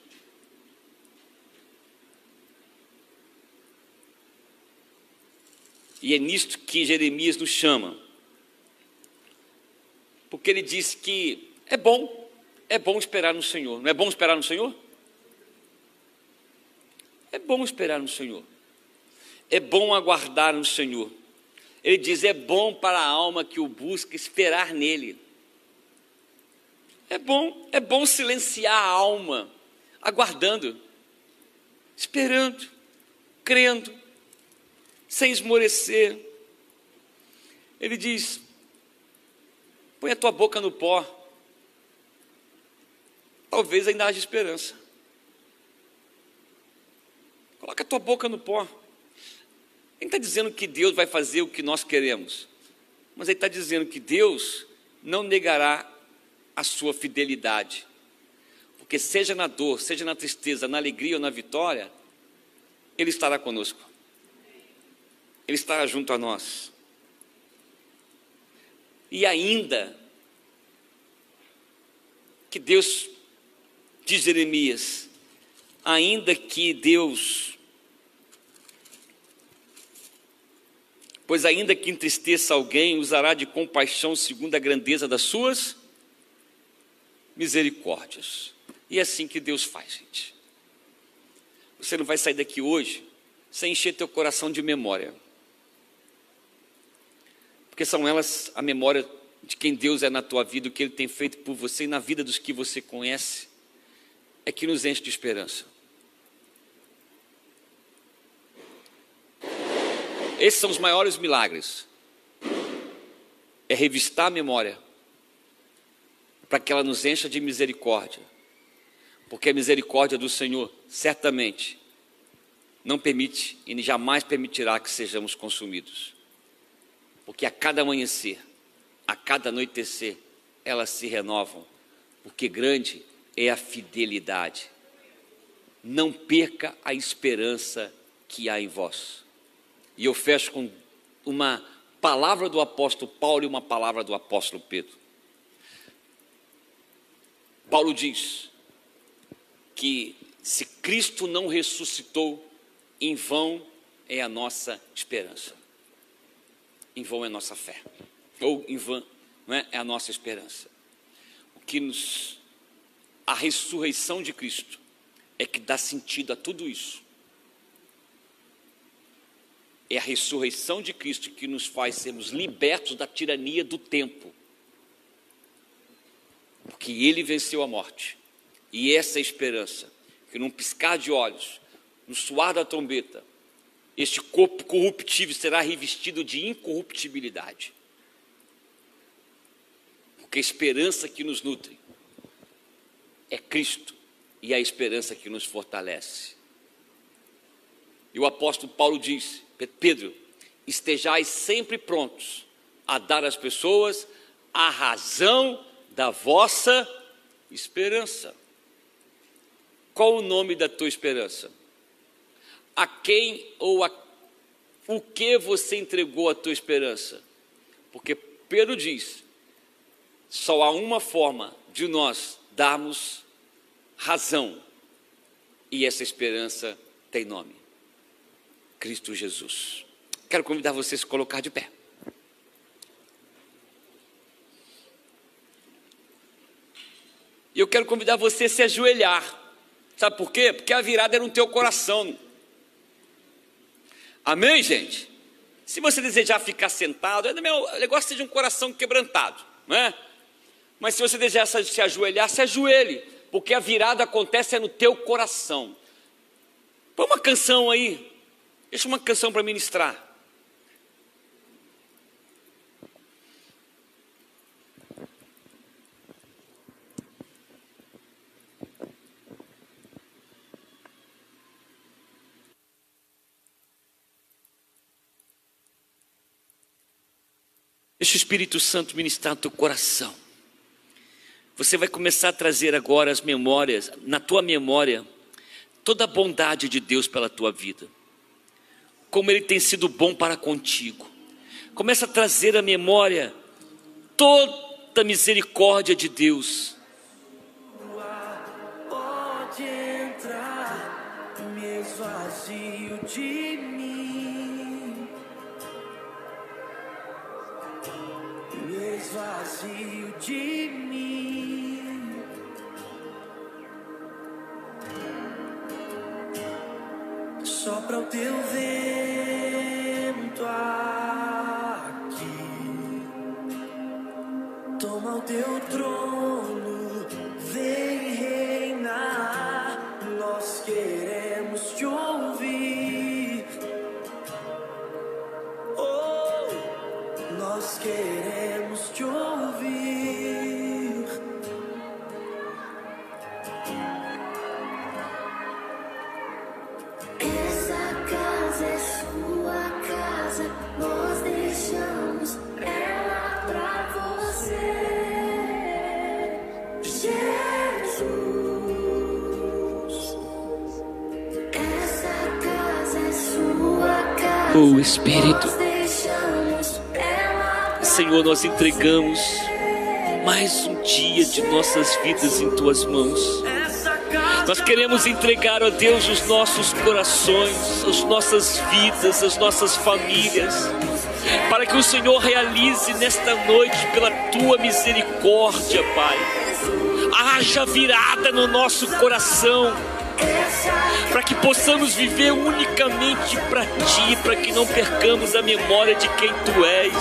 E é nisto que Jeremias nos chama. Porque ele disse que é bom, é bom esperar no Senhor. Não é bom esperar no Senhor? É bom esperar no Senhor. É bom aguardar no Senhor. Ele diz: é bom para a alma que o busca esperar nele. É bom, é bom silenciar a alma, aguardando, esperando, crendo, sem esmorecer. Ele diz: põe a tua boca no pó, talvez ainda haja esperança. Coloca a tua boca no pó. Ele está dizendo que Deus vai fazer o que nós queremos, mas ele está dizendo que Deus não negará a sua fidelidade, porque seja na dor, seja na tristeza, na alegria ou na vitória, Ele estará conosco. Ele está junto a nós. E ainda, que Deus, diz Jeremias, ainda que Deus, pois ainda que entristeça alguém, usará de compaixão segundo a grandeza das suas misericórdias. E é assim que Deus faz, gente. Você não vai sair daqui hoje sem encher teu coração de memória porque são elas a memória de quem Deus é na tua vida, o que Ele tem feito por você e na vida dos que você conhece, é que nos enche de esperança. Esses são os maiores milagres. É revistar a memória para que ela nos encha de misericórdia. Porque a misericórdia do Senhor certamente não permite e jamais permitirá que sejamos consumidos. Porque a cada amanhecer, a cada anoitecer, elas se renovam, porque grande é a fidelidade. Não perca a esperança que há em vós. E eu fecho com uma palavra do apóstolo Paulo e uma palavra do apóstolo Pedro. Paulo diz que se Cristo não ressuscitou, em vão é a nossa esperança, em vão é nossa fé, ou em vão é, é a nossa esperança. O que nos. A ressurreição de Cristo é que dá sentido a tudo isso. É a ressurreição de Cristo que nos faz sermos libertos da tirania do tempo porque ele venceu a morte. E essa é a esperança, que num piscar de olhos, no suar da trombeta, este corpo corruptível será revestido de incorruptibilidade. Porque a esperança que nos nutre é Cristo e a esperança que nos fortalece. E o apóstolo Paulo diz: Pedro, estejais sempre prontos a dar às pessoas a razão da vossa esperança. Qual o nome da tua esperança? A quem ou a o que você entregou a tua esperança? Porque Pedro diz: só há uma forma de nós darmos razão, e essa esperança tem nome: Cristo Jesus. Quero convidar você a se colocar de pé. E eu quero convidar você a se ajoelhar. Sabe por quê? Porque a virada é no teu coração. Amém, gente? Se você desejar ficar sentado, é o negócio de um coração quebrantado, não é? Mas se você desejar se ajoelhar, se ajoelhe, porque a virada acontece é no teu coração. Põe uma canção aí, deixa uma canção para ministrar. Deixa o Espírito Santo ministrar no teu coração. Você vai começar a trazer agora as memórias, na tua memória, toda a bondade de Deus pela tua vida. Como Ele tem sido bom para contigo. Começa a trazer a memória toda a misericórdia de Deus. Vazio de mim. Sopra o teu vento aqui, toma o teu trono, O Espírito. Senhor, nós entregamos mais um dia de nossas vidas em tuas mãos. Nós queremos entregar a Deus os nossos corações, as nossas vidas, as nossas famílias, para que o Senhor realize nesta noite, pela tua misericórdia, Pai, haja virada no nosso coração para que possamos viver unicamente para Ti, para que não percamos a memória de quem Tu és,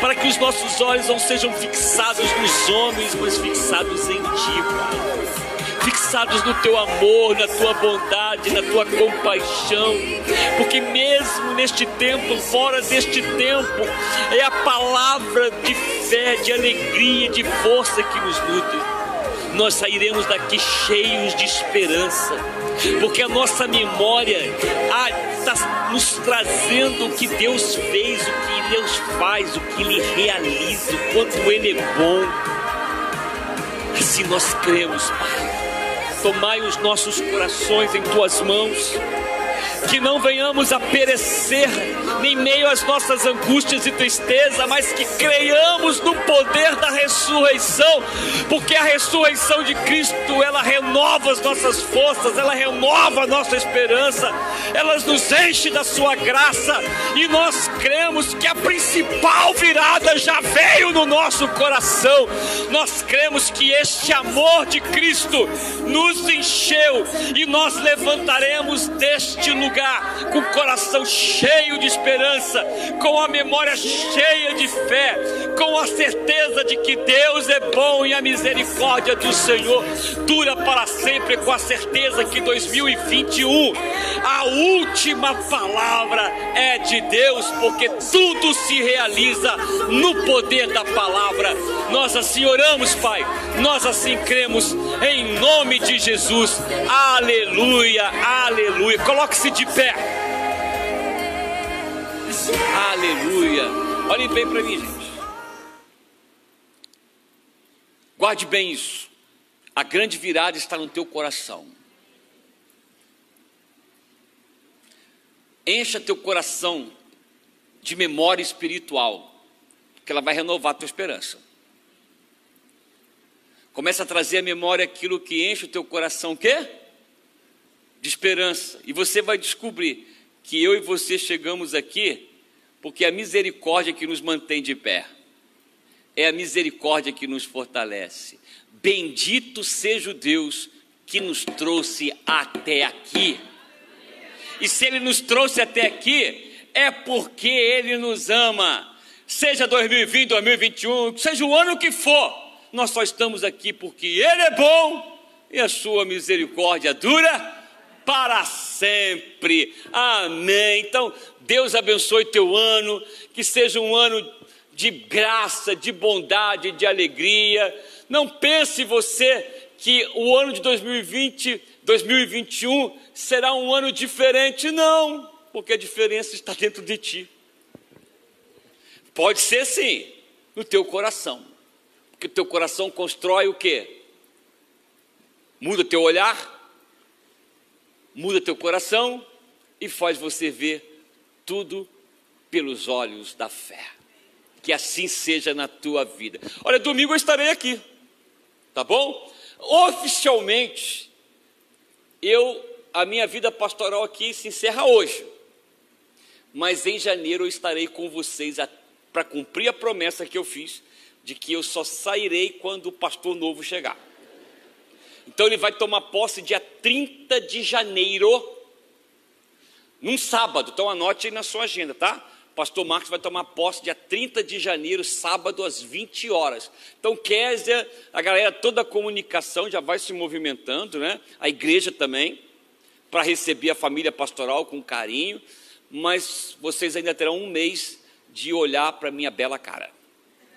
para que os nossos olhos não sejam fixados nos homens, mas fixados em Ti, Pai. fixados no teu amor, na tua bondade, na tua compaixão, porque mesmo neste tempo, fora deste tempo, é a palavra de fé, de alegria, de força que nos nutre. Nós sairemos daqui cheios de esperança, porque a nossa memória está nos trazendo o que Deus fez, o que Deus faz, o que Ele realiza, o quanto Ele é bom. Assim nós cremos, Pai. Tomai os nossos corações em tuas mãos que não venhamos a perecer em meio às nossas angústias e tristeza, mas que creiamos no poder da ressurreição, porque a ressurreição de Cristo, ela renova as nossas forças, ela renova a nossa esperança, ela nos enche da sua graça, e nós cremos que a principal virada já veio no nosso coração. Nós cremos que este amor de Cristo nos encheu e nós levantaremos deste lugar lugar com o coração cheio de esperança, com a memória cheia de fé, com a certeza de que Deus é bom e a misericórdia do Senhor dura para sempre, com a certeza que 2021 a última palavra é de Deus, porque tudo se realiza no poder da palavra. Nós assim oramos, Pai, nós assim cremos em nome de Jesus. Aleluia, aleluia. Coloque-se de pé. Aleluia. Olhem bem para mim, gente. Guarde bem isso. A grande virada está no teu coração. Encha teu coração de memória espiritual, que ela vai renovar a tua esperança. Começa a trazer à memória aquilo que enche o teu coração, o quê? De esperança. E você vai descobrir que eu e você chegamos aqui porque é a misericórdia que nos mantém de pé. É a misericórdia que nos fortalece. Bendito seja o Deus que nos trouxe até aqui. E se Ele nos trouxe até aqui, é porque Ele nos ama. Seja 2020, 2021, seja o ano que for, nós só estamos aqui porque Ele é bom e a Sua misericórdia dura para sempre. Amém. Então, Deus abençoe teu ano, que seja um ano de graça, de bondade, de alegria. Não pense você que o ano de 2020, 2021 será um ano diferente, não, porque a diferença está dentro de ti. Pode ser sim, no teu coração. Porque teu coração constrói o quê? Muda teu olhar, muda teu coração e faz você ver tudo pelos olhos da fé. Que assim seja na tua vida. Olha, domingo eu estarei aqui, tá bom? Oficialmente, eu a minha vida pastoral aqui se encerra hoje. Mas em janeiro eu estarei com vocês para cumprir a promessa que eu fiz de que eu só sairei quando o pastor novo chegar. Então ele vai tomar posse dia 30 de janeiro, num sábado. Então anote aí na sua agenda, tá? Pastor Marcos vai tomar posse dia 30 de janeiro, sábado, às 20 horas. Então, Késia, a galera, toda a comunicação já vai se movimentando, né? A igreja também, para receber a família pastoral com carinho. Mas vocês ainda terão um mês de olhar para minha bela cara.